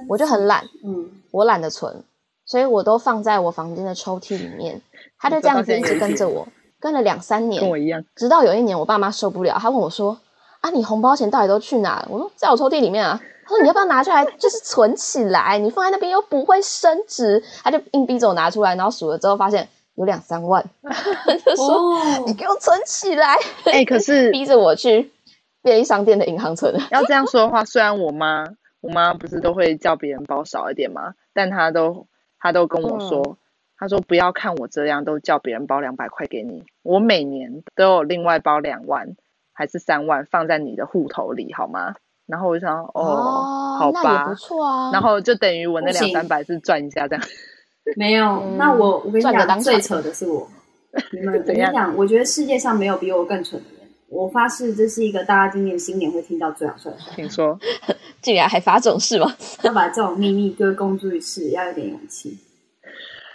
我就很懒，嗯，我懒得存，所以我都放在我房间的抽屉里面。他就这样子一直跟着我，跟了两三年，跟我一样。直到有一年，我爸妈受不了，他问我说：“啊，你红包钱到底都去哪了？”我说：“在我抽屉里面啊。”他说：“你要不要拿出来，就是存起来？你放在那边又不会升值。”他就硬逼着我拿出来，然后数了之后发现有两三万，就说：“哦、你给我存起来。”哎、欸，可是逼着我去便利商店的银行存。要这样说的话，虽然我妈，我妈不是都会叫别人包少一点吗？但她都，她都跟我说。嗯他说：“不要看我这样，都叫别人包两百块给你。我每年都有另外包两万还是三万放在你的户头里，好吗？”然后我就想：“哦，哦好吧，不错啊。”然后就等于我那两三百是赚一下这样。没有，嗯、那我我跟你讲，最扯的是我。你们怎样讲？我觉得世界上没有比我更蠢的人。我发誓，这是一个大家今年新年会听到最好笑的。听说，竟然还发这种事吗？要把这种秘密跟公诸于世，要有点勇气。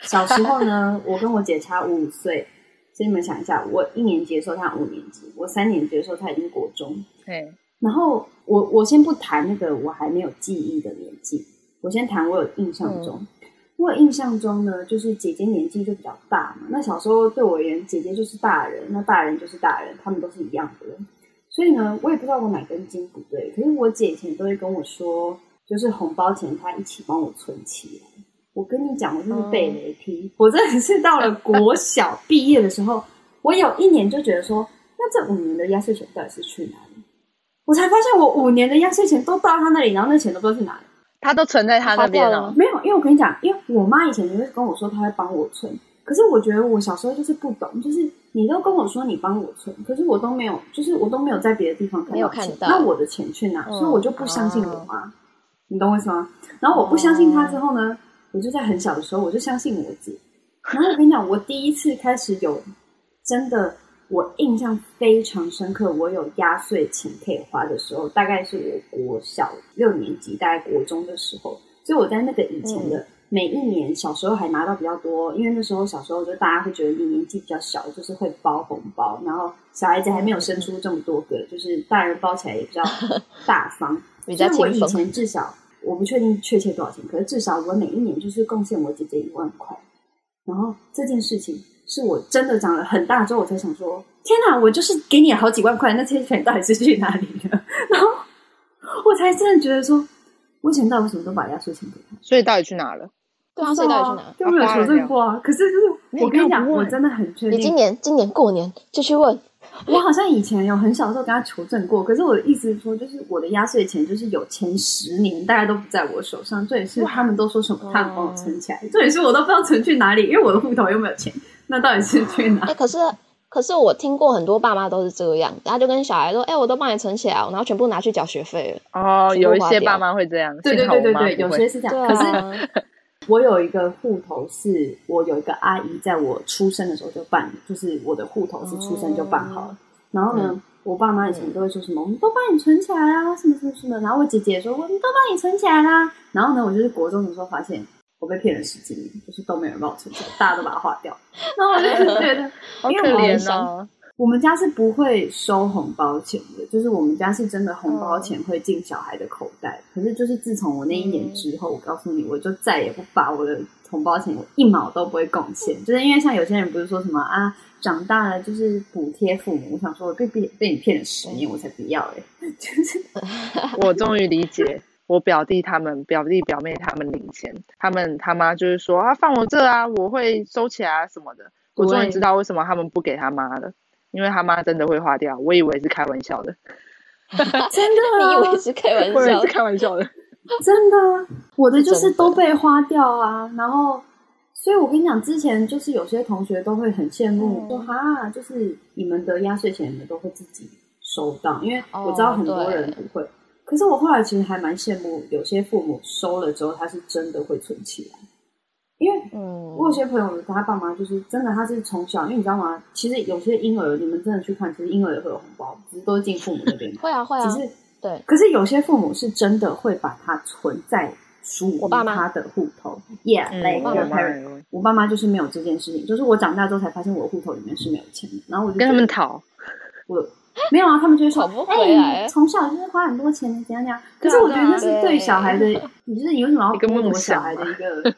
小时候呢，我跟我姐差五岁，所以你们想一下，我一年级的时候她五年级，我三年级的时候她已经国中。对。然后我我先不谈那个我还没有记忆的年纪，我先谈我有印象中。嗯、我有印象中呢，就是姐姐年纪就比较大嘛。那小时候对我而言，姐姐就是大人，那大人就是大人，他们都是一样的人。所以呢，我也不知道我哪根筋不对，可是我姐以前都会跟我说，就是红包钱她一起帮我存起来。我跟你讲，我就是被雷劈。Oh. 我真的是到了国小 毕业的时候，我有一年就觉得说，那这五年的压岁钱到底是去哪里？我才发现，我五年的压岁钱都到他那里，然后那钱都不知道去哪里。他都存在他那边了。没有，因为我跟你讲，因为我妈以前就会跟我说，她会帮我存。可是我觉得我小时候就是不懂，就是你都跟我说你帮我存，可是我都没有，就是我都没有在别的地方看到钱，没有看到。那我的钱去哪？Oh. 所以我就不相信我妈。Oh. 你懂我意思吗？然后我不相信她之后呢？我就在很小的时候，我就相信我姐。然后我跟你讲，我第一次开始有真的，我印象非常深刻，我有压岁钱可以花的时候，大概是我国小六年级，大概国中的时候。所以我在那个以前的每一年，小时候还拿到比较多，因为那时候小时候就大家会觉得你年纪比较小，就是会包红包，然后小孩子还没有生出这么多个，就是大人包起来也比较 大方。所以我以前至少。我不确定确切多少钱，可是至少我每一年就是贡献我姐姐一万块。然后这件事情是我真的长了很大之后，我才想说：天哪，我就是给你好几万块，那这些钱到底是去哪里了？然后我才真的觉得说，我以前到底为什么都把压岁钱给他？所以到底去哪了？对啊，所以到底去哪了？就没有求证过啊。可是就是我跟你讲，我真的很确定。你今年今年过年就去问。我好像以前有很小的时候跟他求证过，可是我的意思是说，就是我的压岁钱就是有前十年大家都不在我手上，这也是他们都说什么他们帮我存起来，这也是我都不知道存去哪里，因为我的户头又没有钱，那到底是去哪？哎、欸，可是可是我听过很多爸妈都是这个样，他就跟小孩说：“哎、欸，我都帮你存起来，然后全部拿去缴学费了。”哦，有一些爸妈会这样，对对对对对，有些是这样，可是。我有一个户头，是我有一个阿姨在我出生的时候就办，就是我的户头是出生就办好了。哦、然后呢，嗯、我爸妈以前都会说什么，嗯、我们都帮你存起来啊，什么什么什么。然后我姐姐说，我们都帮你存起来啦。然后呢，我就是国中的时候发现我被骗了十几年，就是都没有人帮我存起来，大家都把它花掉。然后我就觉得，好可怜哦。我们家是不会收红包钱的，就是我们家是真的红包钱会进小孩的口袋。可是就是自从我那一年之后，我告诉你，我就再也不把我的红包钱我一毛都不会贡献，就是因为像有些人不是说什么啊，长大了就是补贴父母。我想说，我被被被你骗了十年，我才不要哎！就 是我终于理解我表弟他们表弟表妹他们领钱，他们他妈就是说啊，放我这啊，我会收起来啊什么的。我终于知道为什么他们不给他妈了。因为他妈真的会花掉，我以为是开玩笑的，真的、啊？你以为是开玩笑？我以为是开玩笑的，真的。我的就是都被花掉啊，然后，所以我跟你讲，之前就是有些同学都会很羡慕，嗯、说哈，就是你们的压岁钱你们都会自己收到，因为我知道很多人不会。哦、可是我后来其实还蛮羡慕有些父母收了之后，他是真的会存起来。因为，嗯，我有些朋友他爸妈就是真的，他是从小，因为你知道吗？其实有些婴儿，你们真的去看，其实婴儿也会有红包，只是都是进父母那边。会啊，会啊。只是对，可是有些父母是真的会把它存在属于他的户头。Yeah，来，我爸妈，我爸妈就是没有这件事情，就是我长大之后才发现，我的户头里面是没有钱的。然后我就跟他们讨，我没有啊，他们就会说，讨不回来。从、欸、小就是花很多钱，怎样怎样。可是我觉得那是对小孩的，你就是你为什么要剥夺小孩的一个？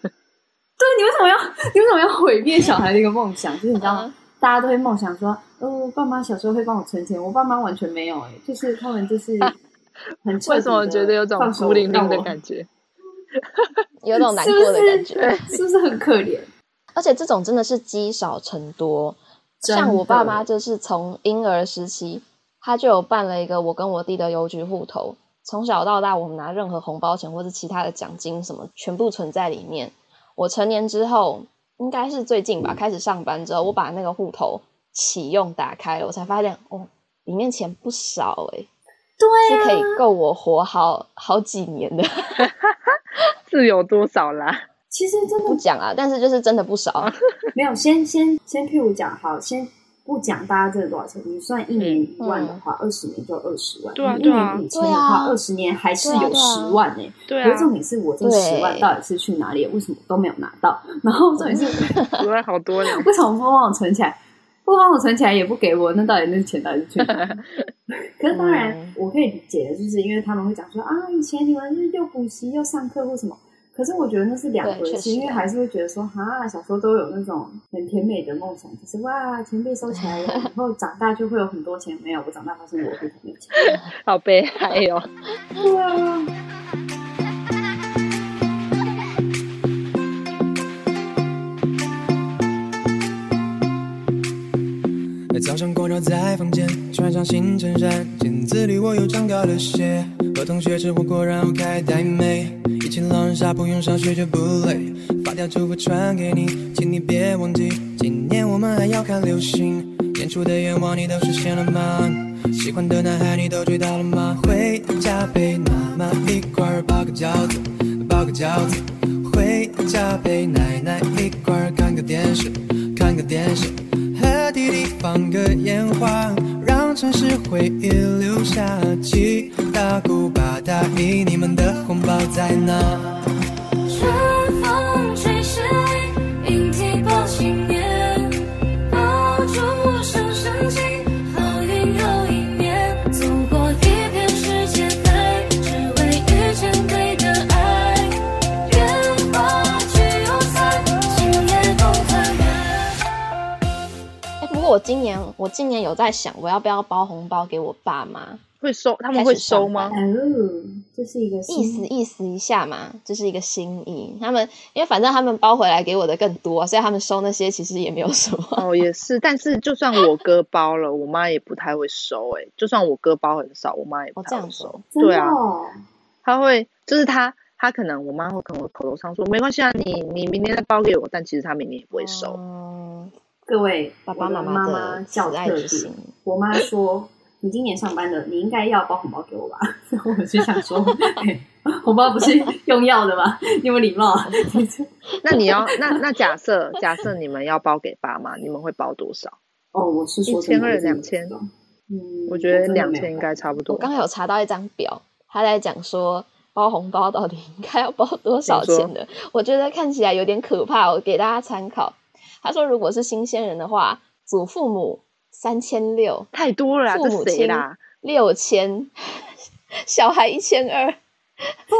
你为什么要 你为什么要毁灭小孩的一个梦想？就是你知道吗？大家都会梦想说，哦，爸妈小时候会帮我存钱，我爸妈完全没有哎、欸，就是他们就是 很为什么觉得有种孤零零的感觉，有种难过的感觉，是不是，是，不是很可怜？而且这种真的是积少成多，像我爸妈就是从婴儿时期，他就有办了一个我跟我弟的邮局户头，从小到大我们拿任何红包钱或者其他的奖金什么，全部存在里面。我成年之后，应该是最近吧，开始上班之后，我把那个户头启用打开了，我才发现哦，里面钱不少哎、欸，对、啊，是可以够我活好好几年的，是有多少啦？其实真的不讲啊，但是就是真的不少。没有，先先先譬如讲，好，先不讲大家挣了多少钱，你算一年一万的话，二十、嗯、年就二十万。对啊，一年五千的话，二十、啊、年还是有十万呢、欸。对啊。可是重点是我这十万到底是去哪里？为什么都没有拿到？然后重点是 十万好多呢，为什么不帮我存起来？不帮我存起来也不给我，那到底那钱到底是去哪？可是当然我可以理解的，就是因为他们会讲说啊，以前你们又补习又上课或什么。可是我觉得那是两回事，因为还是会觉得说，哈，小时候都有那种很甜美的梦想，就是哇，钱被收起来了，以后长大就会有很多钱。没有，我长大发现我非常没有钱，好悲哀哟。对啊。早上光照在房间，穿上新衬衫，镜子里我又长高了些。和同学吃火锅，然后开台妹。一起狼人杀不用上学就不累，发条祝福传给你，请你别忘记，今年我们还要看流星。年初的愿望你都实现了吗？喜欢的男孩你都追到了吗？回家陪妈妈一块儿包个饺子，包个饺子。回家陪奶奶一块儿看个电视，看个电视。和弟弟放个烟花，让城市回忆留下。七大姑八大姨，你们的红包在哪？春风吹十里，迎提报新年，爆竹声声起，好运又一年。走过一片世界海，只为遇见对的爱。愿花聚又散，今夜共团圆。哎，不过我今年，我今年有在想，我要不要包红包给我爸妈？会收，他们会收吗？嗯，这是一个意思意思一下嘛，这是一个心意。他们因为反正他们包回来给我的更多，所以他们收那些其实也没有什么。哦，也是，但是就算我哥包了，我妈也不太会收。哎，就算我哥包很少，我妈也不太会收。哦、对啊，他会就是他他可能我妈会跟我口头上说没关系啊，你你明天再包给我，但其实他明年也不会收。嗯，各位爸爸妈妈的小爱之心，我妈说。你今年上班的，你应该要包红包给我吧？我就想说，欸、红包不是用要的吗？你有礼貌？那你要那那假设假设你们要包给爸妈，你们会包多少？哦，我是说一千二两千。嗯，我觉得两千应该差不多。我刚才有查到一张表，他在讲说包红包到底应该要包多少钱的。我觉得看起来有点可怕，我给大家参考。他说，如果是新鲜人的话，祖父母。三千六太多了，父母亲六千，小孩一千二，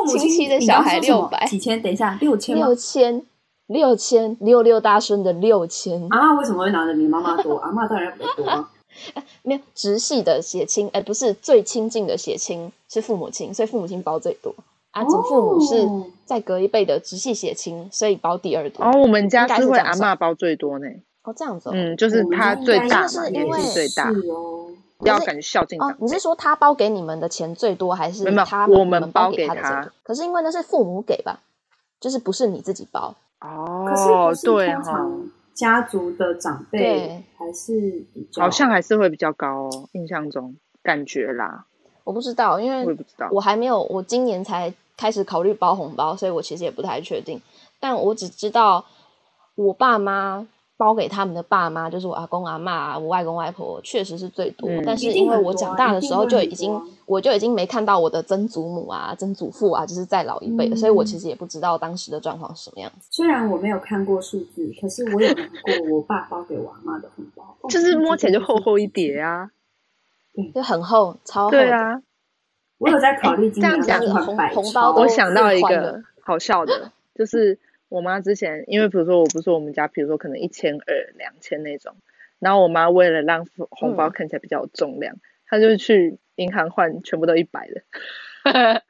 亲戚的小孩六百几千，等一下六千六千六千六六大顺的六千。阿妈为什么会拿的比妈妈多？阿妈当然要比较多啊。没有直系的血亲，哎，不是最亲近的血亲是父母亲，所以父母亲包最多啊。祖父母是再隔一辈的直系血亲，所以包第二多。哦，我们家是会阿妈包最多呢。哦，这样子，嗯，就是他最大嘛，年纪最大，哦要感觉孝敬长辈。你是说他包给你们的钱最多，还是他我们包给他的钱？可是因为那是父母给吧，就是不是你自己包哦。可是对哈，家族的长辈还是比较，好像还是会比较高哦，印象中感觉啦。我不知道，因为我也不知道，我还没有，我今年才开始考虑包红包，所以我其实也不太确定。但我只知道我爸妈。包给他们的爸妈，就是我阿公阿嬷、我外公外婆，确实是最多。嗯、但是因为我长大的时候就已经，我就已经没看到我的曾祖母啊、曾祖父啊，就是再老一辈的，嗯、所以我其实也不知道当时的状况是什么样子。虽然我没有看过数字，可是我有拿过我爸包给我阿嬷的红包，就是摸起来就厚厚一叠啊。对，就很厚，超厚。对啊，我有在考虑今年这样讲换百红包我想到一个好笑的，就是我妈之前，因为比如说我不是说我们家，比如说可能一千二、两千那种，然后我妈为了让红包看起来比较有重量，她就去银行换全部都一百的，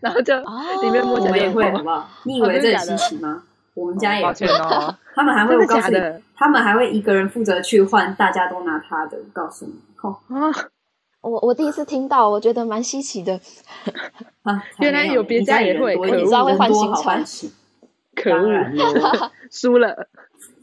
然后就里面摸起来也会，好不好？你以为这很稀奇吗？我们家也会抱歉哦，他们还会，我告诉你真的，他们还会一个人负责去换，大家都拿他的。我告诉你，哦啊，我我第一次听到，我觉得蛮稀奇的。啊，原来有别家也会可可恶你知道会换新好船换新。可当然恶，输了，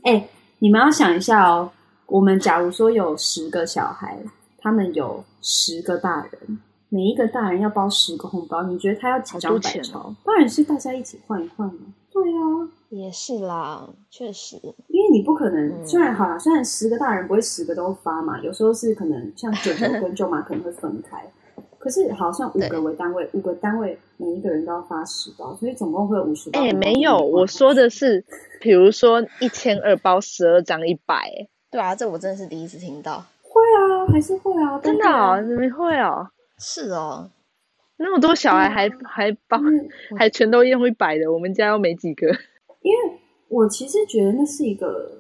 哎、你们要想一下哦，我们假如说有十个小孩，他们有十个大人，每一个大人要包十个红包，你觉得他要几张百钞哦？当然是大家一起换一换嘛。对啊，也是啦，确实。因为你不可能，嗯虽然好啦，虽然十个大人不会十个都发嘛，有时候是可能像舅舅跟舅妈可能会分开，可是好像五个为单位，五个单位每一个人都要发十包，所以总共会有五十包。哎，没有，我说的是，比如说一千二包十二张一百，对啊，这我真的是第一次听到。会啊，还是会啊，真的都会啊哦，你们会哦，是哦，那么多小孩还还包嗯 还全都用一百的，我们家又没几个。因为我其实觉得那是一个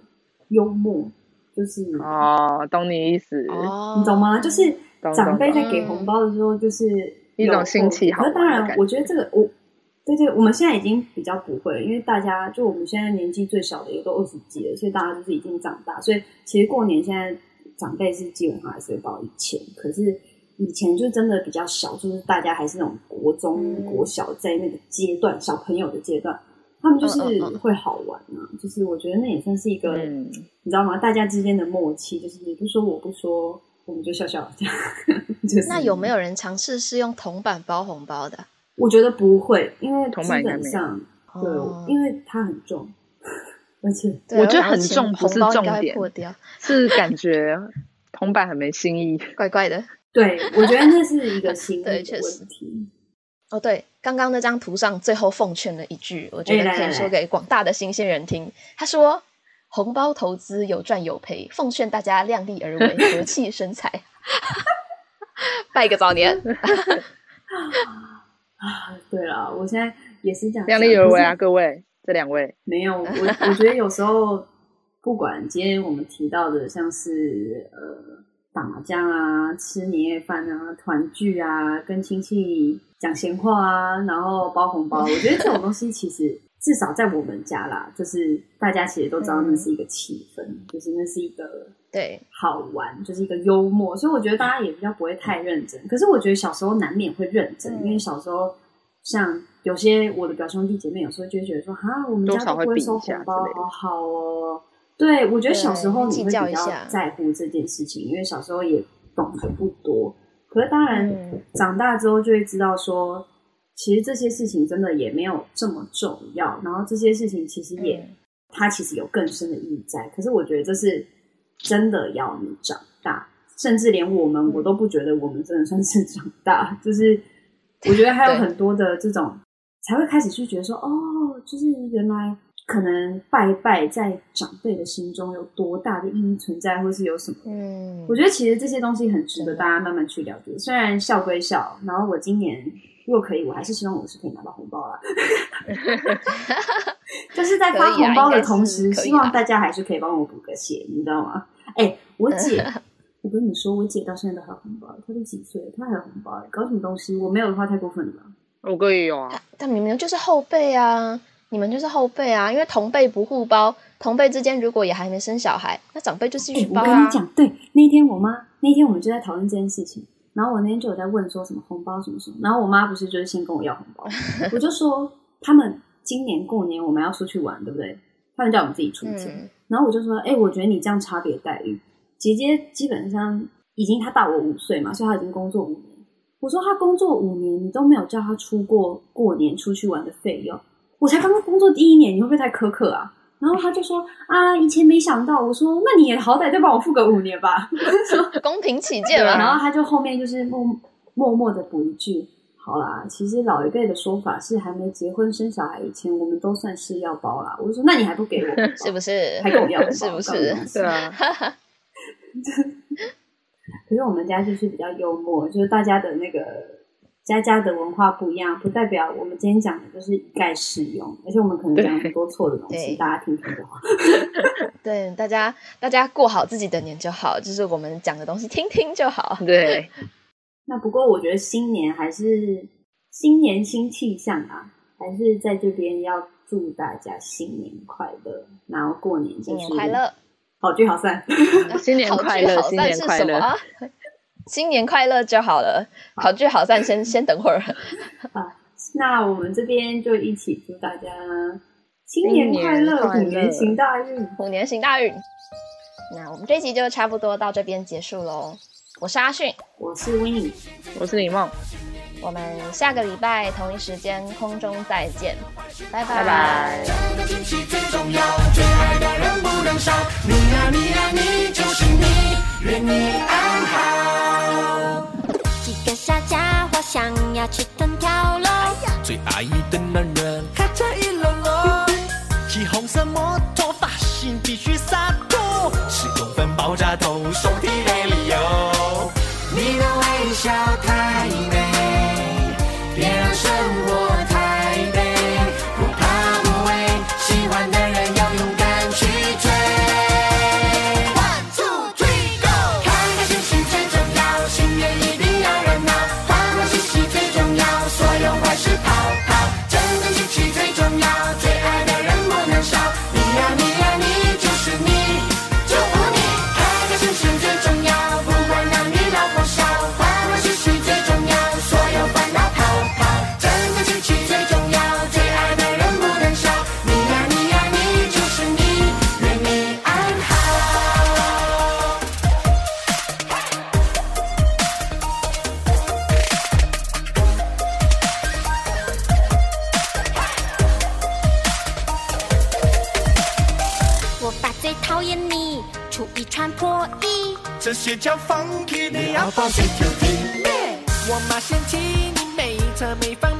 幽默，就是、哦，懂你意思，哦，你懂吗？就是懂长辈在给红包的时候，就是一种有新奇好可是当然，我觉得这个我，对对，我们现在已经比较不会了，因为大家就我们现在年纪最小的也都二十几了，所以大家就是已经长大，所以其实过年现在长辈是基本上还是会包一千，可是以前就真的比较小，就是大家还是那种国中、嗯国小在那个阶段，小朋友的阶段。他们就是会好玩啊，就是我觉得那也算是一个，嗯你知道吗？大家之间的默契，就是你不说我不说，我们就笑笑这样。就是那有没有人尝试是用铜板包红包的？我觉得不会，因为基铜板应该没有本上对哦，因为它很重，而且对我觉得很重不是重点破掉，是感觉铜板很没新意。怪怪的。对我觉得那是一个心 对理的确实问题。哦，对，刚刚那张图上最后奉劝了一句，我觉得可以说给广大的新鲜人听。他说：“红包投资有赚有赔，奉劝大家量力而为，和气生财。”拜个早年，啊，对了，我现在也是这样，量力而为啊，各位，这两位，没有，我我觉得有时候不管今天我们提到的，像是呃打麻将啊、吃年夜饭啊、团聚啊、跟亲戚讲闲话啊，然后包红包，我觉得这种东西其实至少在我们家啦，就是大家其实都知道那是一个气氛，就是那是一个对，好玩，就是一个幽默，所以我觉得大家也比较不会太认真。可是我觉得小时候难免会认真，嗯因为小时候像有些我的表兄弟姐妹，有时候就会觉得说，哈，我们家会都不会收红包好好哦。对，我觉得小时候你会比较在乎这件事情，因为小时候也懂得不多。可是当然，嗯长大之后就会知道说，其实这些事情真的也没有这么重要。然后这些事情其实也，嗯它其实有更深的意义在。可是我觉得这是真的要你长大，甚至连我们我都不觉得我们真的算是长大。就是我觉得还有很多的这种才会开始去觉得说，哦，就是原来可能拜拜在长辈的心中有多大的意义存在，或是有什么。嗯，我觉得其实这些东西很值得大家慢慢去了解。虽然笑归笑，然后我今年如果可以，我还是希望我是可以拿到红包啦。就是在发红包的同时，希望大家还是可以帮我补个血，你知道吗？哎、我姐，我跟你说，我姐到现在都还有红包，她都几岁了，她还有红包，搞什么东西？我没有的话太过分了吧。我哥也有啊，但你们就是后辈啊，你们就是后辈啊，因为同辈不互包，同辈之间如果也还没生小孩，那长辈就继哎、续包啊。我跟你讲，对，那一天我妈，那一天我们就在讨论这件事情，然后我那天就有在问说什么红包什么什么，然后我妈不是就是先跟我要红包，我就说 他们今年过年我们要出去玩，对不对？他们叫我们自己出钱，嗯然后我就说，哎、我觉得你这样差别待遇，姐姐基本上已经她大我五岁嘛，所以她已经工作五年。我说她工作五年，你都没有叫她出过过年出去玩的费用，我才刚刚工作第一年，你会不会太苛刻啊？然后他就说啊，以前没想到。我说那你也好歹再帮我付个五年吧。公平起见嘛。然后他就后面就是默默默的补一句：好啦，其实老一辈的说法是，还没结婚生小孩以前，我们都算是要包啦。我就说那你还不给我，是不是？还跟我要 包，是不是搞什么东西对啊，可是我们家就是比较幽默，就是大家的那个家家的文化不一样，不代表我们今天讲的就是一概适用，而且我们可能讲很多错的东西，大家听听就好。对，大家大家过好自己的年就好，就是我们讲的东西听听就好。对。那不过我觉得新年还是新年新气象啊，还是在这边要祝大家新年快乐，然后过年就是 新年快乐。好聚好散，新年快乐，新年快乐，新年快乐就好了。好聚好散，先先等会儿。啊，那我们这边就一起祝大家新年快乐，虎年行大运，虎年行大运。那我们这一集就差不多到这边结束喽。我是阿迅，我是 Winnie，我是李梦。我们下个礼拜同一时间空中再见，拜拜。拜拜。这个惊喜最重要，最爱的人不能少。你呀你呀你就是你，愿你安好。几个小家伙想要吃顿跳楼，最爱的男人开车一辘辘，骑红色摩托，发型必须洒脱，十公分爆炸头，手提雷里欧，你的微笑太美。宝贝就听。我妈嫌弃你没车没房。